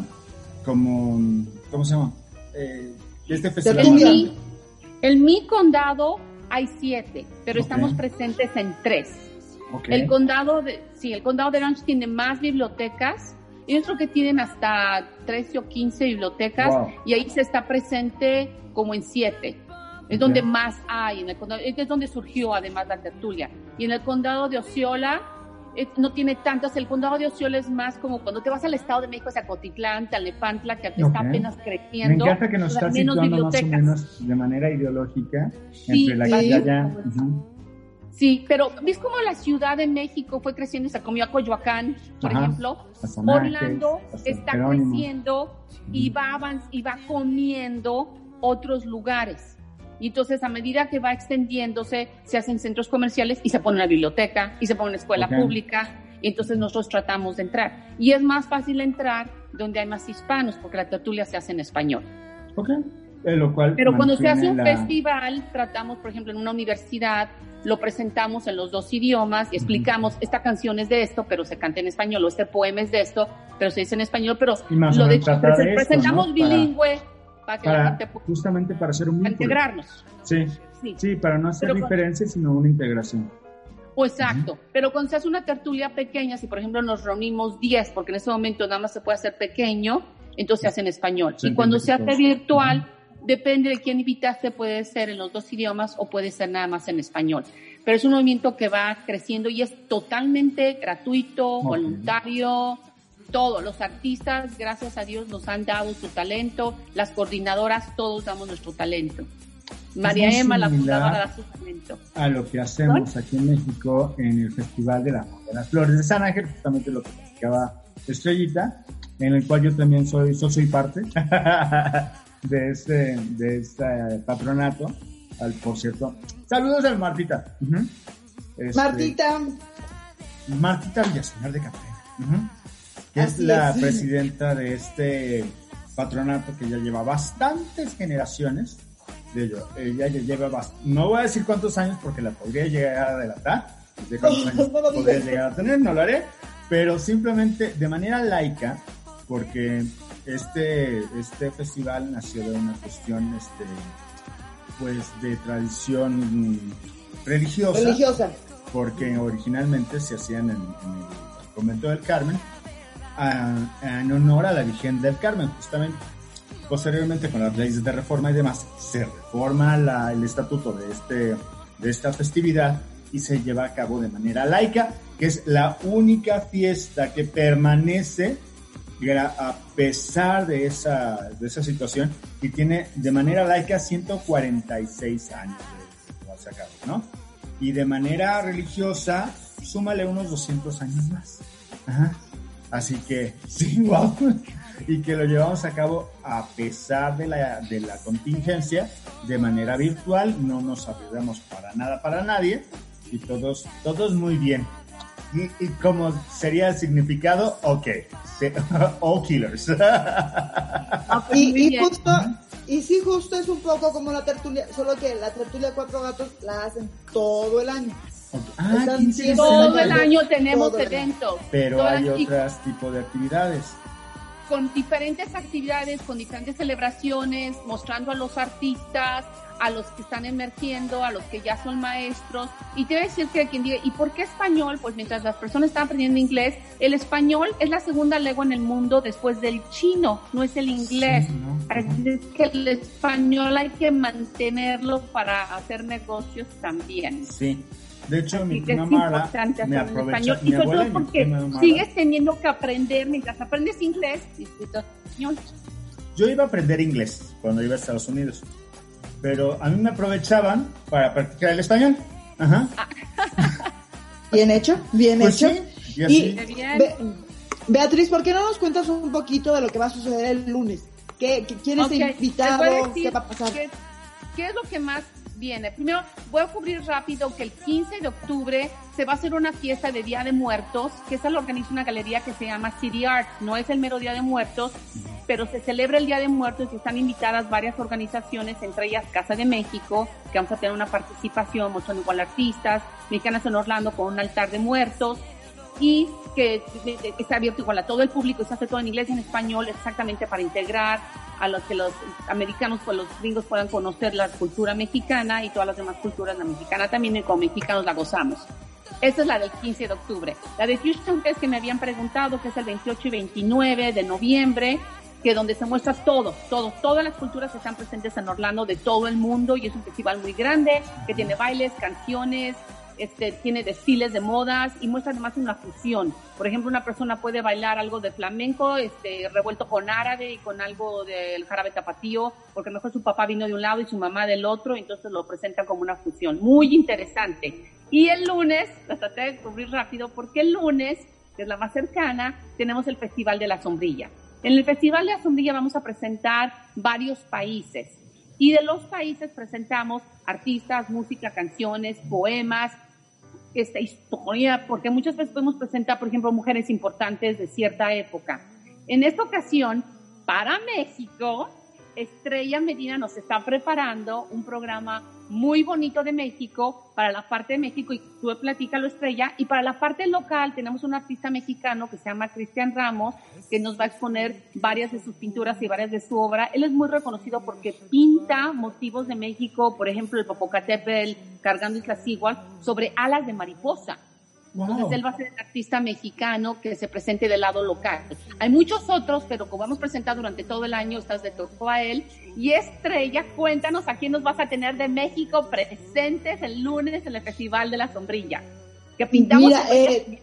como, ¿cómo se llama? Eh, este festival. En mi, en mi condado hay siete, pero estamos presentes en tres. El condado de, sí, el condado de Orange tiene más bibliotecas. Yo creo que tienen hasta 13 o 15 bibliotecas y ahí se está presente como en siete. Es donde más hay, en el condado, es donde surgió además la tertulia. Y en el condado de Osceola no tiene tantas, el condado de Osceola es más como cuando te vas al estado de México, hacia Cotitlán, Talepantla, que está apenas creciendo. Me encanta que nos está situando más o menos de manera ideológica entre la sí. allá. Sí, pero ¿ves cómo la Ciudad de México fue creciendo y se comió a Coyoacán, por ejemplo? Orlando está creciendo y va, y va comiendo otros lugares. Y entonces a medida que va extendiéndose, se hacen centros comerciales y se pone una biblioteca y se pone una escuela pública. Y entonces nosotros tratamos de entrar. Y es más fácil entrar donde hay más hispanos, porque la tertulia se hace en español. Ok. lo cual Pero cuando se hace un festival, tratamos, por ejemplo, en una universidad, lo presentamos en los dos idiomas y explicamos, esta canción es de esto, pero se canta en español, o este poema es de esto, pero se dice en español, pero lo de, presentamos bilingüe para, justamente para hacer un integrarnos. Sí, sí, para no hacer diferencias, sino una integración. O exacto, pero cuando se hace una tertulia pequeña, si por ejemplo nos reunimos 10, porque en ese momento nada más se puede hacer pequeño, entonces se hace en español. y cuando se hace virtual, depende de quién invitaste, puede ser en los dos idiomas o puede ser nada más en español. Pero es un movimiento que va creciendo y es totalmente gratuito, voluntario, todo, los artistas, gracias a Dios, nos han dado su talento, las coordinadoras, todos damos nuestro talento. María Emma, la fundadora, da su talento. A lo que hacemos aquí en México en el Festival de, las Flores de San Ángel, justamente lo que platicaba Estrellita, en el cual yo también soy, soy parte de este, de este patronato. Al, por cierto, saludos a Martita. Este, Martita. Martita Villaseñor de Café que es la presidenta de este patronato que ya lleva bastantes generaciones de ello. Ella ya lleva no voy a decir cuántos años porque la podría llegar a adelantar, de cuántos años podría llegar a tener, no lo haré, pero simplemente de manera laica, porque este, este festival nació de una cuestión, este, pues, de tradición religiosa. Religiosa. Porque originalmente se hacían en, en el convento del Carmen, en honor a la Virgen del Carmen, justamente. Posteriormente, con las leyes de reforma y demás, se reforma el estatuto de, este, de esta festividad y se lleva a cabo de manera laica, que es la única fiesta que permanece a pesar de esa, de esa situación y tiene de manera laica 146 años de llevarse a cabo, ¿no? Y de manera religiosa, súmale unos 200 años más. Ajá. Así que, sí, wow. Y que lo llevamos a cabo a pesar de la, de la contingencia, de manera virtual, no nos arriesgamos para nada, para nadie, y todos, todos muy bien. Y, y como sería el significado, ok, all killers. y, y, justo, y sí, justo es un poco como la tertulia, solo que la tertulia de cuatro gatos la hacen todo el año. Ah, todo el año tenemos eventos. Pero hay otros tipos de actividades. Con diferentes actividades, con diferentes celebraciones, mostrando a los artistas, a los que están emergiendo, a los que ya son maestros. Y te voy a decir que quien diga, ¿y por qué español? Pues mientras las personas están aprendiendo inglés, el español es la segunda lengua en el mundo después del chino, no es el inglés. Así es que el español hay que mantenerlo para hacer negocios también. Sí. De hecho, mi prima Mara me aprovecha, y sobre todo porque sigues teniendo que aprender mientras aprendes inglés, español. Yo iba a aprender inglés cuando iba a Estados Unidos pero a mí me aprovechaban para practicar el español. Ajá. Bien hecho, bien pues hecho. y, Beatriz, ¿por qué no nos cuentas un poquito de lo que va a suceder el lunes? ¿Qué, quién es invitado? ¿Qué va a pasar? ¿Qué es lo que más viene. Primero, voy a cubrir rápido que el 15 de octubre se va a hacer una fiesta de Día de Muertos, que esa lo organiza una galería que se llama City Art. No es el mero Día de Muertos, pero se celebra el Día de Muertos y están invitadas varias organizaciones, entre ellas Casa de México, que vamos a tener una participación, mostrando igual artistas, mexicanas en Orlando con un altar de muertos, y que, está abierto igual a todo el público se hace todo en inglés y en español exactamente para integrar a los que los americanos, pues los gringos puedan conocer la cultura mexicana y todas las demás culturas, la mexicana también y como mexicanos la gozamos. Esa es la del 15 de octubre. La de Fusion Fest que me habían preguntado, que es el 28 y 29 de noviembre, que donde se muestra todo, todo, todas las culturas que están presentes en Orlando de todo el mundo y es un festival muy grande que tiene bailes, canciones, este, tiene desfiles de modas y muestra además una fusión. Por ejemplo, una persona puede bailar algo de flamenco, este, revuelto con árabe y con algo del jarabe tapatío, porque mejor su papá vino de un lado y su mamá del otro, entonces lo presentan como una fusión. Muy interesante. Y el lunes, la traté de descubrir rápido, porque el lunes, que es la más cercana, tenemos el Festival de la Sombrilla. En el Festival de la Sombrilla vamos a presentar varios países. Y de los países presentamos artistas, música, canciones, poemas, esta historia, porque muchas veces podemos presentar, por ejemplo, mujeres importantes de cierta época. En esta ocasión, para México, Estrella Medina nos está preparando un programa muy bonito de México para la parte de México y tú platícalo Estrella y para la parte local tenemos un artista mexicano que se llama Cristian Ramos que nos va a exponer varias de sus pinturas y varias de su obra. Él es muy reconocido porque pinta motivos de México, por ejemplo el Popocatépetl cargando Islas Igual sobre alas de mariposa. Entonces él va a ser el artista mexicano que se presente del lado local. Hay muchos otros, pero como hemos presentado durante todo el año, estás de todo a él. Y Estrella, cuéntanos a quién nos vas a tener de México presentes el lunes en el Festival de la Sombrilla. Que pintamos. Mira, eh,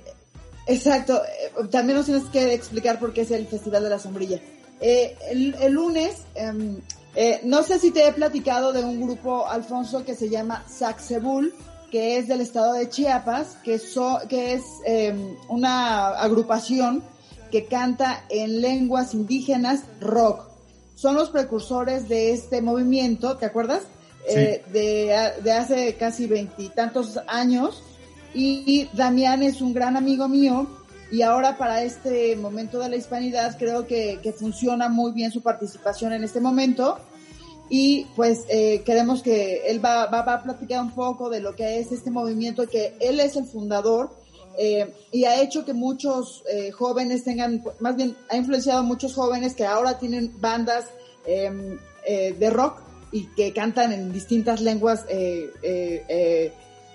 exacto. Eh, también nos tienes que explicar por qué es el Festival de la Sombrilla. Eh, el, lunes, em, no sé si te he platicado de un grupo, Alfonso, que se llama Saxebul que es del estado de Chiapas, que, que es em, una agrupación que canta en lenguas indígenas rock. Son los precursores de este movimiento, ¿te acuerdas? Eh, de, hace casi veintitantos años. Y, Damián es un gran amigo mío y ahora para este momento de la hispanidad creo que, que funciona muy bien su participación en este momento y pues eh, queremos que él va, va, a platicar un poco de lo que es este movimiento, que él es el fundador eh, y ha hecho que muchos eh, jóvenes tengan, más bien ha influenciado a muchos jóvenes que ahora tienen bandas em, de rock y que cantan en distintas lenguas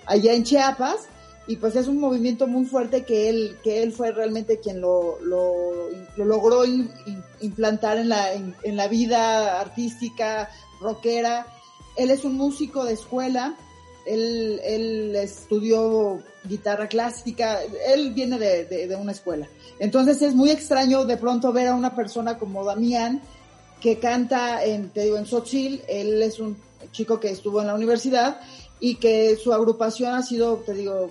allá en Chiapas. Y pues es un movimiento muy fuerte que él que él fue realmente quien lo, lo, logró implantar en la en, en, la vida artística rockera. Él es un músico de escuela, él, él estudió guitarra clásica, él viene de, una escuela. Entonces es muy extraño de pronto ver a una persona como Damián que canta en, te digo, en Xochitl, él es un chico que estuvo en la universidad y que su agrupación ha sido, te digo,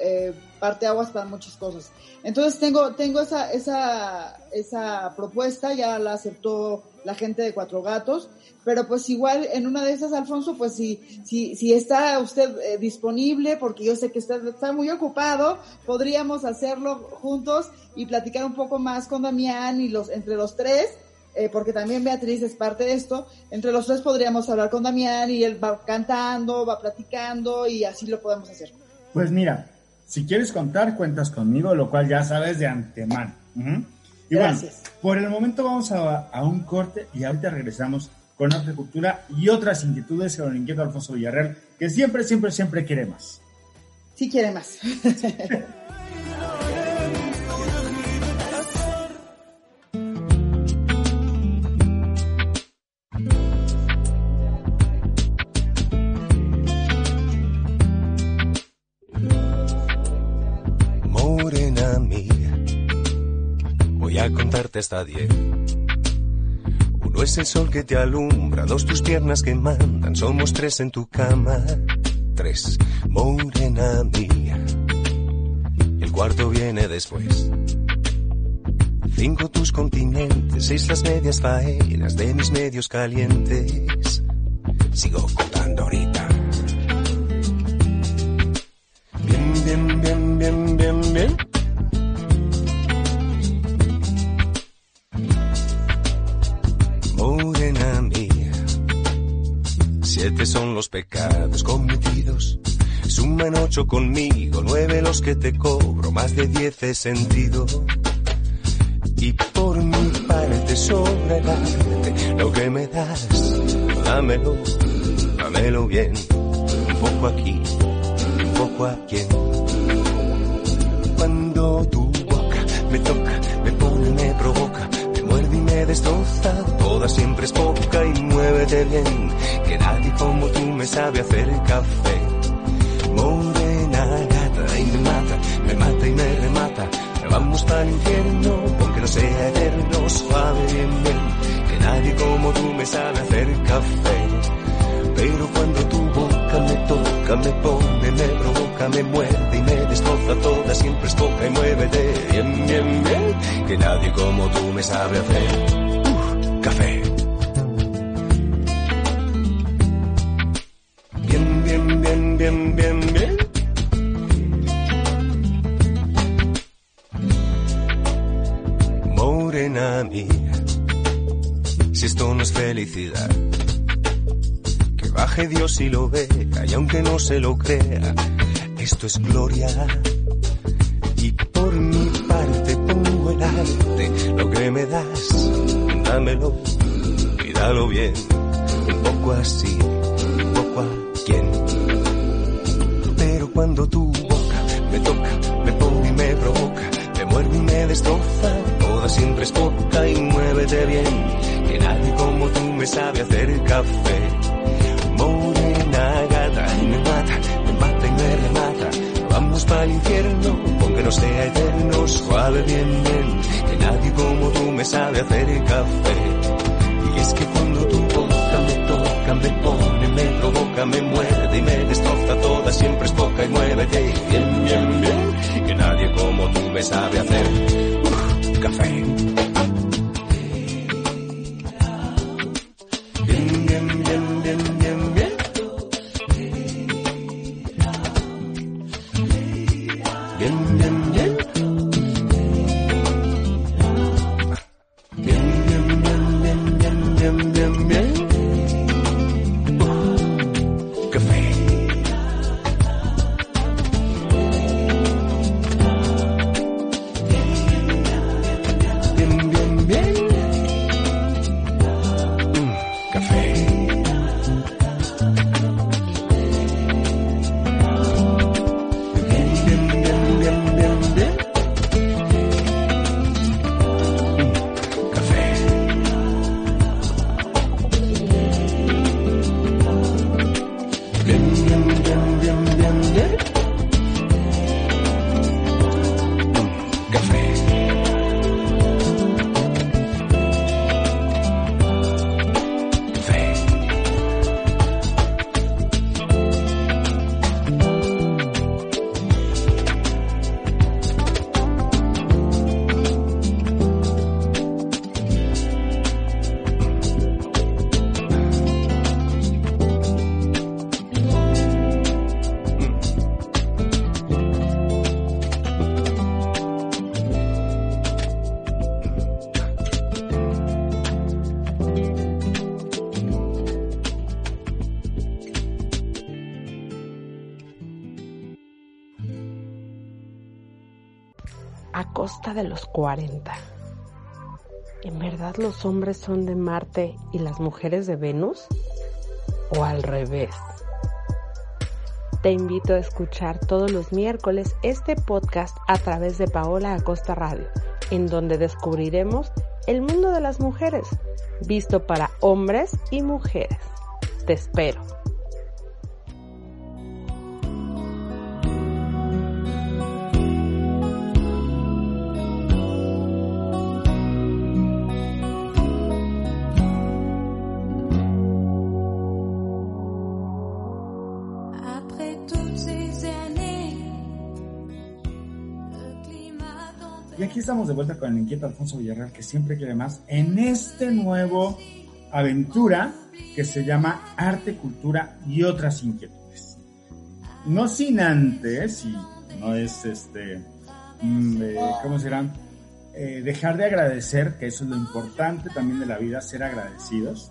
eh, parte aguas para muchas cosas. Entonces tengo, tengo esa, esa, esa propuesta, ya la aceptó la gente de Cuatro Gatos, pero pues igual en una de esas, Alfonso, pues si, si, si está usted eh, disponible, porque yo sé que usted está muy ocupado, podríamos hacerlo juntos y platicar un poco más con Damián y los, entre los tres, eh, porque también Beatriz es parte de esto, entre los tres podríamos hablar con Damián y él va cantando, va platicando y así lo podemos hacer. Pues mira, si quieres contar, cuentas conmigo, lo cual ya sabes de antemano. Y Gracias. bueno, por el momento vamos a, a, un corte y ahorita regresamos con otra cultura y otras inquietudes con el inquieto Alfonso Villarreal, que siempre, siempre, siempre quiere más. Sí quiere más. contarte hasta diez. Uno es el sol que te alumbra, dos tus piernas que mandan, somos tres en tu cama. Tres, morena mía. El cuarto viene después. Cinco tus continentes, seis las medias faenas de mis medios calientes. Sigo contando pecados cometidos. Suman ocho conmigo, nueve los que te cobro, más de diez he sentido. Y por mi parte sobre darte lo que me das, dámelo, dámelo bien. Un poco aquí, un poco aquí. Cuando tu boca me toca, me pone, me provoca me destroza, toda siempre es poca y muévete bien, que nadie como tú me sabe hacer café. Morena gata y me mata, me mata y me remata, vamos para el infierno, porque no sea eterno, suave bien bien, que nadie como tú me sabe hacer café. Pero cuando tu boca me toca, me pone, me provoca, me muerde y me destroza toda, siempre es poca y muévete bien, bien, bien, que nadie como tú me sabe hacer café. Bien, bien, bien, bien, bien, bien. Morena mía, si esto no es felicidad baje Dios y lo vea, y aunque no se lo crea, esto es gloria. Y por mi parte pongo el arte, lo que me das, dámelo y dalo bien, un poco así, un poco a quien. Pero cuando tu boca me toca, me pone y me provoca, me muerde y me destroza, toda siempre es poca y muévete bien, que nadie como tú me sabe hacer café no sea eterno, suave bien bien, que nadie como tú me sabe hacer café. Y es que cuando tu boca me toca, me pone, me provoca, me muerde y me destroza toda, siempre es poca y muévete bien, bien, bien, que nadie como tú me sabe hacer café. De los 40. ¿En verdad los hombres son de Marte y las mujeres de Venus? ¿O al revés? Te invito a escuchar todos los miércoles este podcast a través de Paola Acosta Radio, en donde descubriremos el mundo de las mujeres, visto para hombres y mujeres. Te espero. Estamos de vuelta con el inquieto Alfonso Villarreal que siempre quiere más en este nuevo aventura que se llama Arte, Cultura y otras inquietudes. No sin antes, y no es este, mm, eh, ¿cómo serán? Eh, dejar de agradecer, que eso es lo importante también de la vida, ser agradecidos.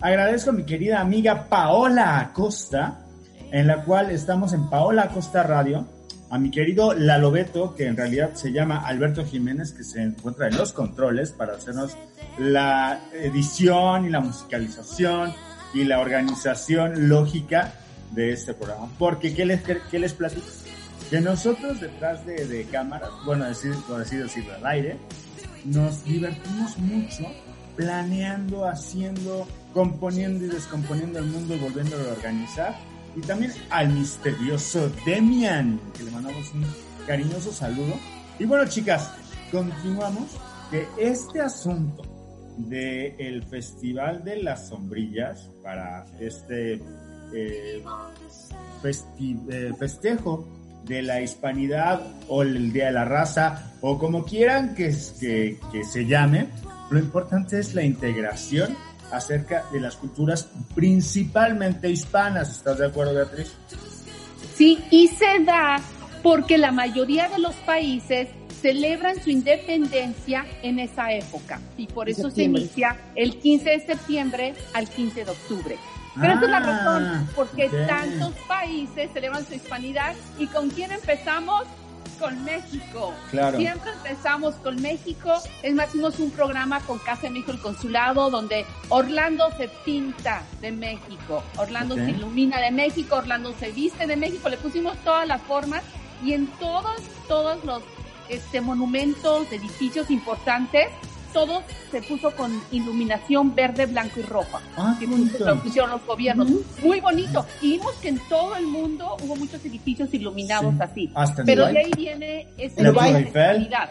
Agradezco a mi querida amiga Paola Acosta, en la cual estamos en Paola Acosta Radio, a mi querido Lalobeto, que en realidad se llama Alberto Jiménez, que se encuentra en los controles para hacernos la edición y la musicalización y la organización lógica de este programa. Porque, ¿qué les, qué les platico? Que nosotros detrás de, de cámaras, bueno, decir, por así decirlo al aire, nos divertimos mucho planeando, haciendo, componiendo y descomponiendo el mundo y volviéndolo a organizar y también al misterioso Demian, que le mandamos un cariñoso saludo. Y bueno, chicas, continuamos que este asunto del el Festival de las Sombrillas para este eh, festi eh, festejo de la hispanidad o el Día de la Raza o como quieran que, que, que se llame, lo importante es la integración acerca de las culturas principalmente hispanas. ¿Estás de acuerdo, Beatriz? Sí, y se da porque la mayoría de los países celebran su independencia en esa época y por eso se inicia el 15 de septiembre al 15 de octubre. Pero esa es la razón, Ah, porque ok. tantos países celebran su hispanidad y con quién empezamos? Con México. Claro. Siempre empezamos con México. Es más, hicimos un programa con Casa de México, el consulado, donde Orlando se pinta de México, Orlando se ilumina de México, Orlando se viste de México. Le pusimos todas las formas y en todos, todos los este, monumentos, edificios importantes, todo se puso con iluminación verde, blanco y roja. Ah, que lo pusieron los gobiernos. Muy bonito. Y vimos que en todo el mundo hubo muchos edificios iluminados Sí. así. Hasta en Pero de ahí viene ese calidad.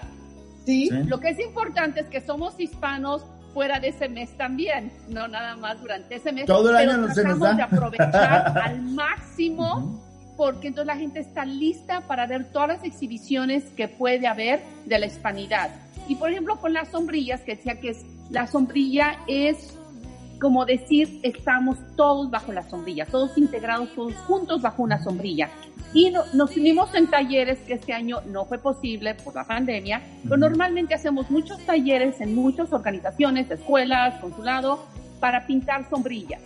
Sí. Sí. Lo que es importante es que somos hispanos fuera de ese mes también, no nada más durante ese mes. Todo el año no se nos tratamos da. de aprovechar al máximo Ujú. porque entonces la gente está lista para ver todas las exhibiciones que puede haber de la hispanidad. Y por ejemplo con las sombrillas, que decía que es, la sombrilla es como decir, estamos todos bajo la sombrilla, todos integrados, todos juntos bajo una sombrilla. Y no- nos unimos en talleres que este año no fue posible por la pandemia, pero normalmente hacemos muchos talleres en muchas organizaciones, escuelas, consulado, para pintar sombrillas.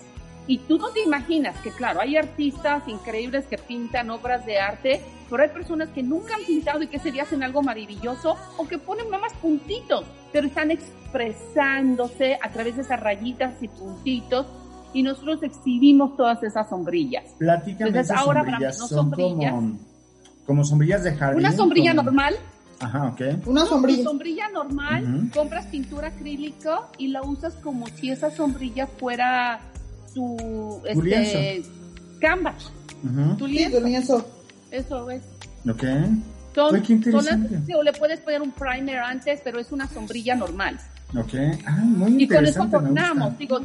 Y tú no te imaginas que, claro, hay artistas increíbles que pintan obras de arte, pero hay personas que nunca han pintado y que ese día hacen algo maravilloso o que ponen nada más puntitos, pero están expresándose a través de esas rayitas y puntitos y nosotros exhibimos todas esas sombrillas. Platícame Entonces, esas ahora sombrillas. hablamos, Son ¿no? sombrillas. como, como sombrillas de jardín. Una sombrilla como- normal, Ajá, ok. Una sombrilla. sombrilla normal, compras pintura acrílico y la usas como si esa sombrilla fuera tu, este, lienzo. canvas, Ujú. tu Sí, lienzo. de lienzo. Eso es. Ok. Son, Uy, qué son las- interesante. o le puedes poner un primer antes, pero es una sombrilla normal. Ok. Ay, muy Y con eso interesante. tornamos. Digo,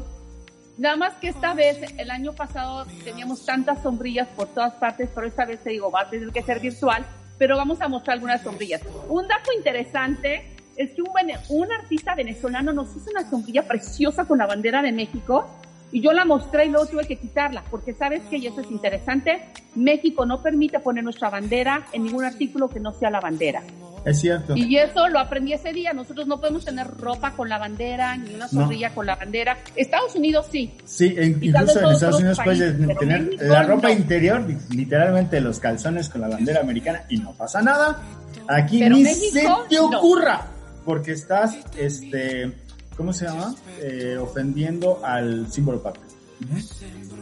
nada más que esta vez, el año pasado teníamos tantas sombrillas por todas partes, pero esta vez te digo, va a tener que ser virtual, pero vamos a mostrar algunas sombrillas. Un dato interesante es que un, un artista venezolano nos hizo una sombrilla preciosa con la bandera de México y yo la mostré y luego tuve que quitarla, porque sabes que, y eso es interesante, México no permite poner nuestra bandera en ningún artículo que no sea la bandera. Es cierto. Y eso lo aprendí ese día. Nosotros no podemos tener ropa con la bandera, ni una sombrilla con la bandera. Estados Unidos sí. Sí, incluso en Estados Unidos puedes tener la ropa interior, literalmente los calzones con la bandera americana y no pasa nada. Aquí ni se te ocurra, porque estás, este, ¿cómo se llama? Eh, ofendiendo al símbolo patrio.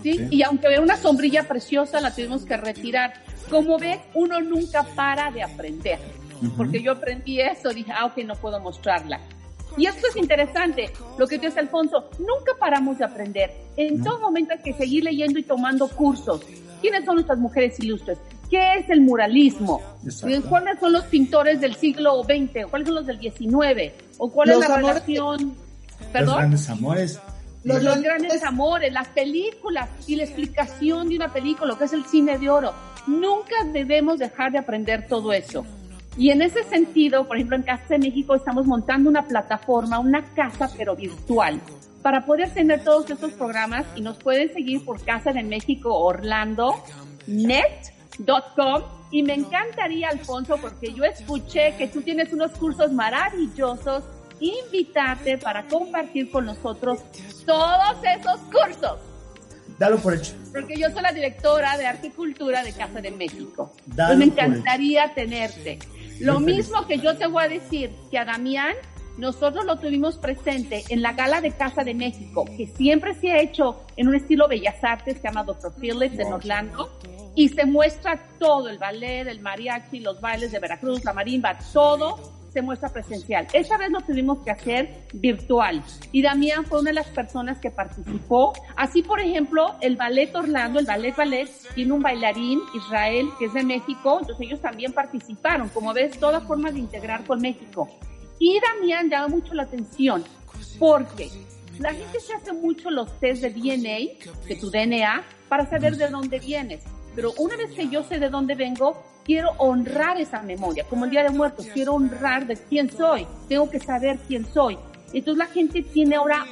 ¿Sí? Y aunque vea una sombrilla preciosa, la tuvimos que retirar. Como ve, uno nunca para de aprender. Porque yo aprendí eso, dije, ah, ok, no puedo mostrarla. Y esto es interesante, lo que dice Alfonso, nunca paramos de aprender. En todo momento hay que seguir leyendo y tomando cursos. ¿Quiénes son nuestras mujeres ilustres? ¿Qué es el muralismo? ¿Cuáles son los pintores del siglo XX? ¿Cuáles son los del XIX? ¿O cuál es la relación? ¿Perdón? Los grandes amores. Los, grandes amores, las películas y la explicación de una película, lo que es el cine de oro. Nunca debemos dejar de aprender todo eso. Y en ese sentido, por ejemplo, en Casa de México estamos montando una plataforma, una casa pero virtual, para poder tener todos estos programas y nos pueden seguir por Casa de México Orlando net.com y me encantaría, Alfonso, porque yo escuché que tú tienes unos cursos maravillosos invitarte para compartir con nosotros todos esos cursos. Dalo por hecho. Porque yo soy la directora de Arte y Cultura de Casa de México. Dalo me encantaría tenerte. Lo mismo que yo te voy a decir que a Damián, nosotros lo tuvimos presente en la gala de Casa de México, que siempre se ha hecho en un estilo Bellas Artes, se llama Dr. Phillips en Orlando, y se muestra todo, el ballet, el mariachi, los bailes de Veracruz, la marimba, todo se muestra presencial. Esta vez lo tuvimos que hacer virtual y Damián fue una de las personas que participó. Así, por ejemplo, el Ballet Orlando, el Ballet Ballet, tiene un bailarín, Israel, que es de México, entonces ellos también participaron. Como ves, toda forma de integrar con México. Y Damián llama mucho la atención porque la gente se hace mucho los test de DNA, de tu DNA, para saber de dónde vienes. Pero una vez que yo sé de dónde vengo, quiero honrar esa memoria, como el Día de Muertos, quiero honrar de quién soy, tengo que saber quién soy. Entonces la gente tiene ahora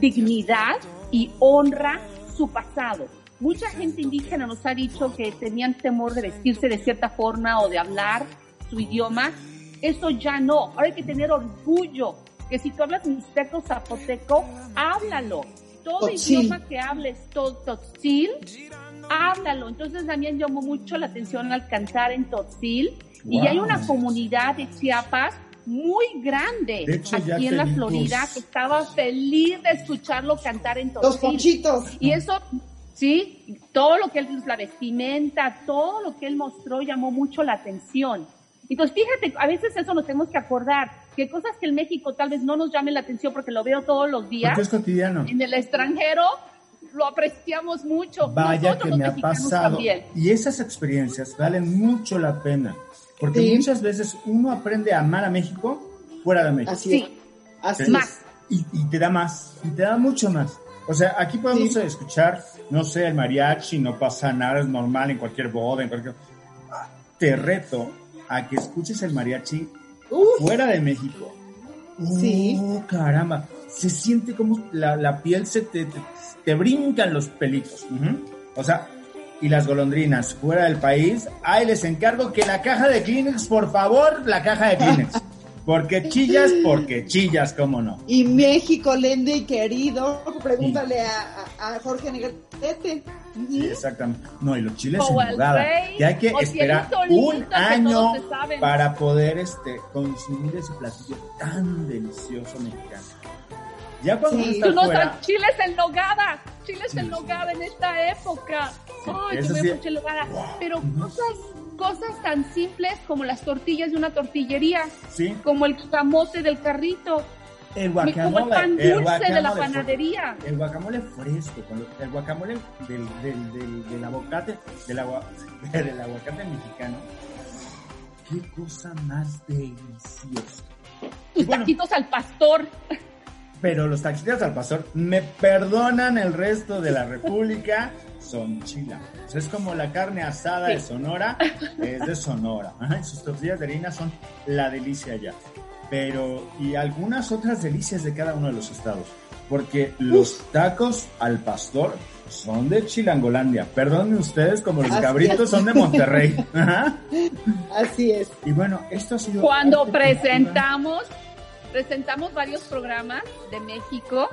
dignidad y honra su pasado. Mucha gente indígena nos ha dicho que tenían temor de vestirse de cierta forma o de hablar su idioma. Eso ya no. Ahora hay que tener orgullo que si tú hablas mixteco zapoteco, háblalo. Todo idioma que hables, todo totzil, háblalo. Entonces también llamó mucho la atención al cantar en Totzil y hay una comunidad de Chiapas muy grande aquí en la Florida que estaba feliz de escucharlo cantar en Totzil. Los conchitos. Y eso, sí, todo lo que él, la vestimenta, todo lo que él mostró llamó mucho la atención. Entonces, fíjate, a veces eso nos tenemos que acordar, que cosas que en México tal vez no nos llamen la atención porque lo veo todos los días. Porque es cotidiano. En el extranjero lo apreciamos mucho. Vaya que me ha pasado. Y esas experiencias valen mucho la pena, porque muchas veces uno aprende a amar a México fuera de México. Así Así más. Y, te da más, y te da mucho más. O sea, aquí podemos escuchar, no sé, el mariachi, no pasa nada, es normal en cualquier boda, en cualquier... Te reto a que escuches el mariachi fuera de México. Sí. Oh, caramba. Se siente como la, la piel se te, te brincan los pelitos. O sea, y las golondrinas fuera del país, ahí les encargo que la caja de Kleenex, por favor, la caja de Kleenex. Porque chillas, porque chillas, cómo no. Y México, lende y querido, pregúntale a, Jorge Negrete. Sí, exactamente. No, y los chiles en nogada, que hay que esperar un año para poder este, consumir ese platillo tan delicioso mexicano. Ya cuando sí. Tú no, chiles en nogada, chiles en nogada en esta época. Ay, me mucha nogada. Pero cosas, cosas tan simples como las tortillas de una tortillería, ¿Sí? como el camote del carrito, el guacamole, como el pan dulce de la panadería. El guacamole fresco, el guacamole del, del, del, del aguacate, del, agua, del aguacate mexicano. Qué cosa más deliciosa. Y taquitos al pastor pero los taxistas al pastor me perdonan el resto de la República, son chilangos. Es como la carne asada de Sonora, es de Sonora. sus tortillas de harina son la delicia allá. Pero, y algunas otras delicias de cada uno de los estados. Porque los tacos al pastor Son de Chilangolandia. Perdónenme ustedes, como los cabritos son de Monterrey. Así es. Y bueno, esto ha sido. Cuando presentamos, presentamos varios programas de México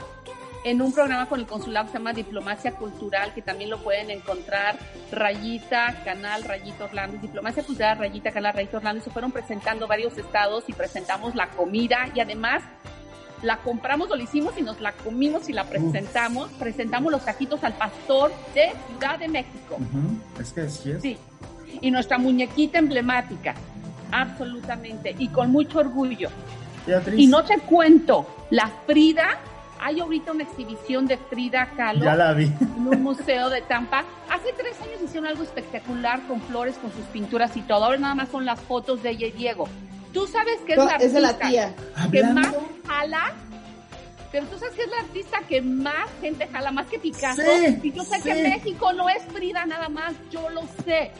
en un programa con el consulado que se llama Diplomacia Cultural, que también lo pueden encontrar, Rayita, Canal, Rayita Orlando, Diplomacia Cultural, Rayita, Canal, Rayita Orlando, y se fueron presentando varios estados y presentamos la comida y además la compramos, lo hicimos y nos la comimos y la presentamos. Presentamos los taquitos al pastor de Ciudad de México. Es que sí Sí. Y nuestra muñequita emblemática, absolutamente, y con mucho orgullo. Beatriz. Y no te cuento, la Frida, hay ahorita una exhibición de Frida Kahlo. Ya la vi. En un museo de Tampa. Hace tres años hicieron algo espectacular con flores, con sus pinturas y todo. Ahora nada más son las fotos de ella y Diego. Tú sabes que es la es artista la tía. que más jala, pero tú sabes que es la artista que más gente jala, más que Picasso. Sí, y yo sé sí. que México no es Frida nada más, yo lo sé.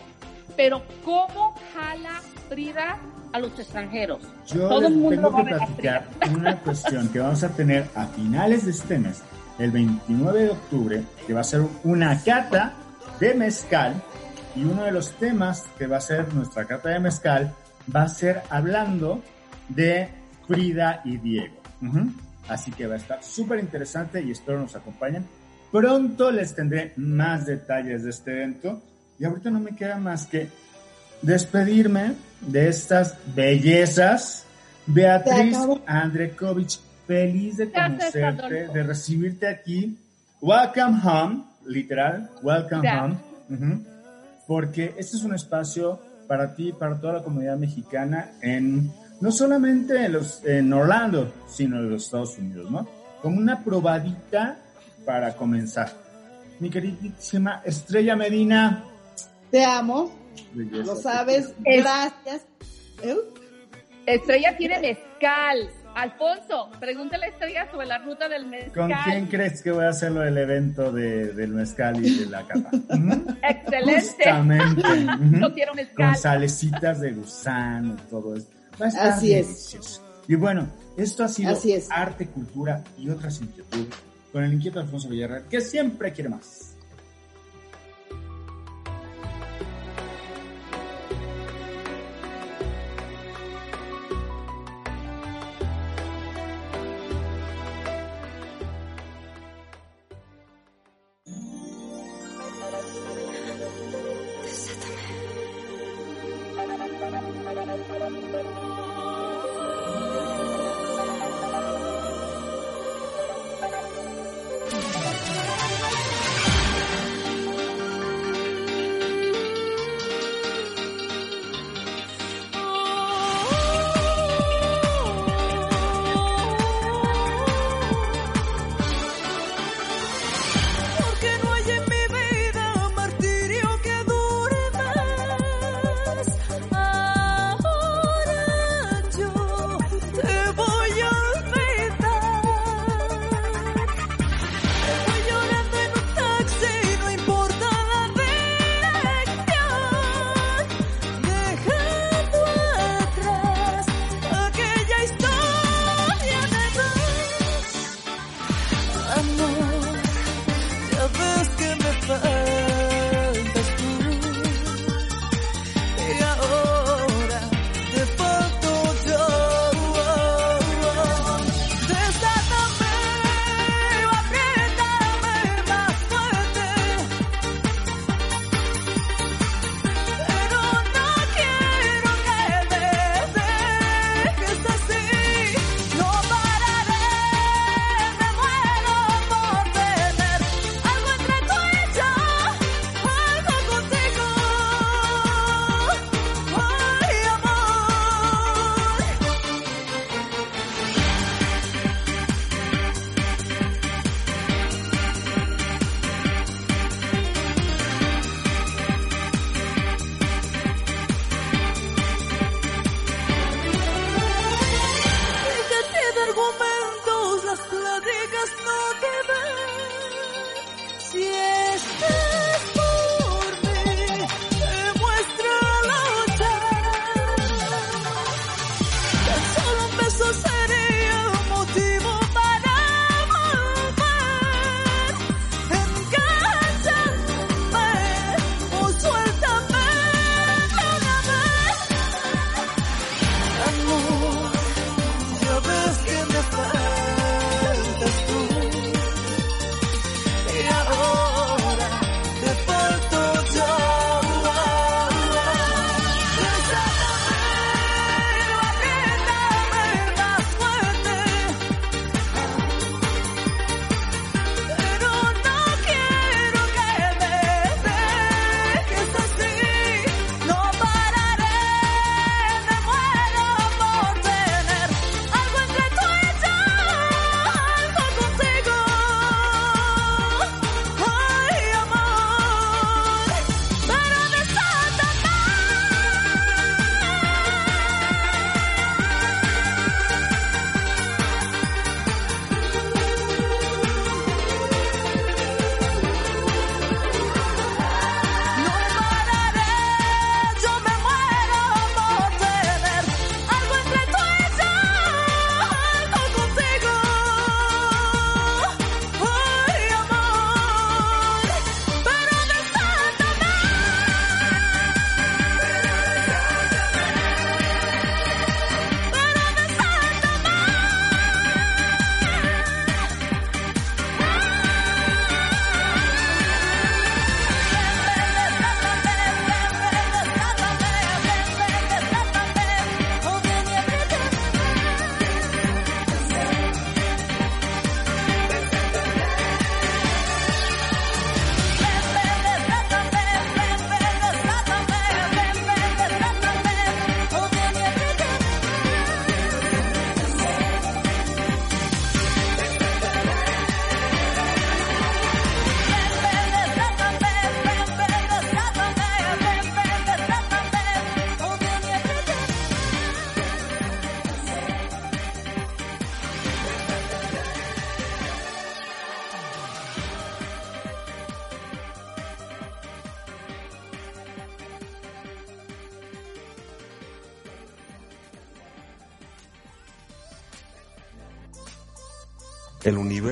Pero ¿cómo jala Frida a los extranjeros? Yo Todo el mundo tengo que platicar una cuestión que vamos a tener a finales de este mes, el 29 de octubre, que va a ser una cata de mezcal y uno de los temas que va a ser nuestra cata de mezcal va a ser hablando de Frida y Diego. Ujú. Así que va a estar súper interesante y espero nos acompañen. Pronto les tendré más detalles de este evento y ahorita no me queda más que despedirme de estas bellezas. Beatriz. Andrekovich, feliz de conocerte, de recibirte aquí. Welcome home, literal, welcome home. Porque este es un espacio para ti, para toda la comunidad mexicana, en no solamente en, los, en Orlando, sino en los Estados Unidos, ¿no? Como una probadita para comenzar. Mi queridísima Estrella Medina. Te amo, Belleza. lo sabes. Es- Gracias. ¿Eh? Estrella tiene mezcal. Alfonso, pregúntale a Estrella sobre la ruta del mezcal. ¿Con quién crees que voy a hacerlo el evento de, del mezcal y de la? Ujú. Excelente. Justamente. Yo quiero mezcal. Con salecitas de gusano y todo esto. Va a estar Así es. Y bueno, esto ha sido Así es. arte, cultura y otras inquietudes con el inquieto Alfonso Villarreal, que siempre quiere más.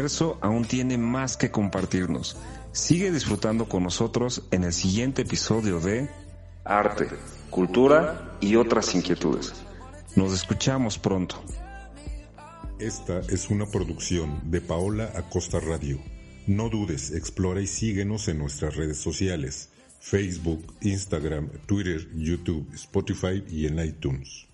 Universo aún tiene más que compartirnos. Sigue disfrutando con nosotros en el siguiente episodio de Arte, Cultura y otras inquietudes. Nos escuchamos pronto. Esta es una producción de Paola Acosta Radio. No dudes, explora y síguenos en nuestras redes sociales, Facebook, Instagram, Twitter, YouTube, Spotify y en iTunes.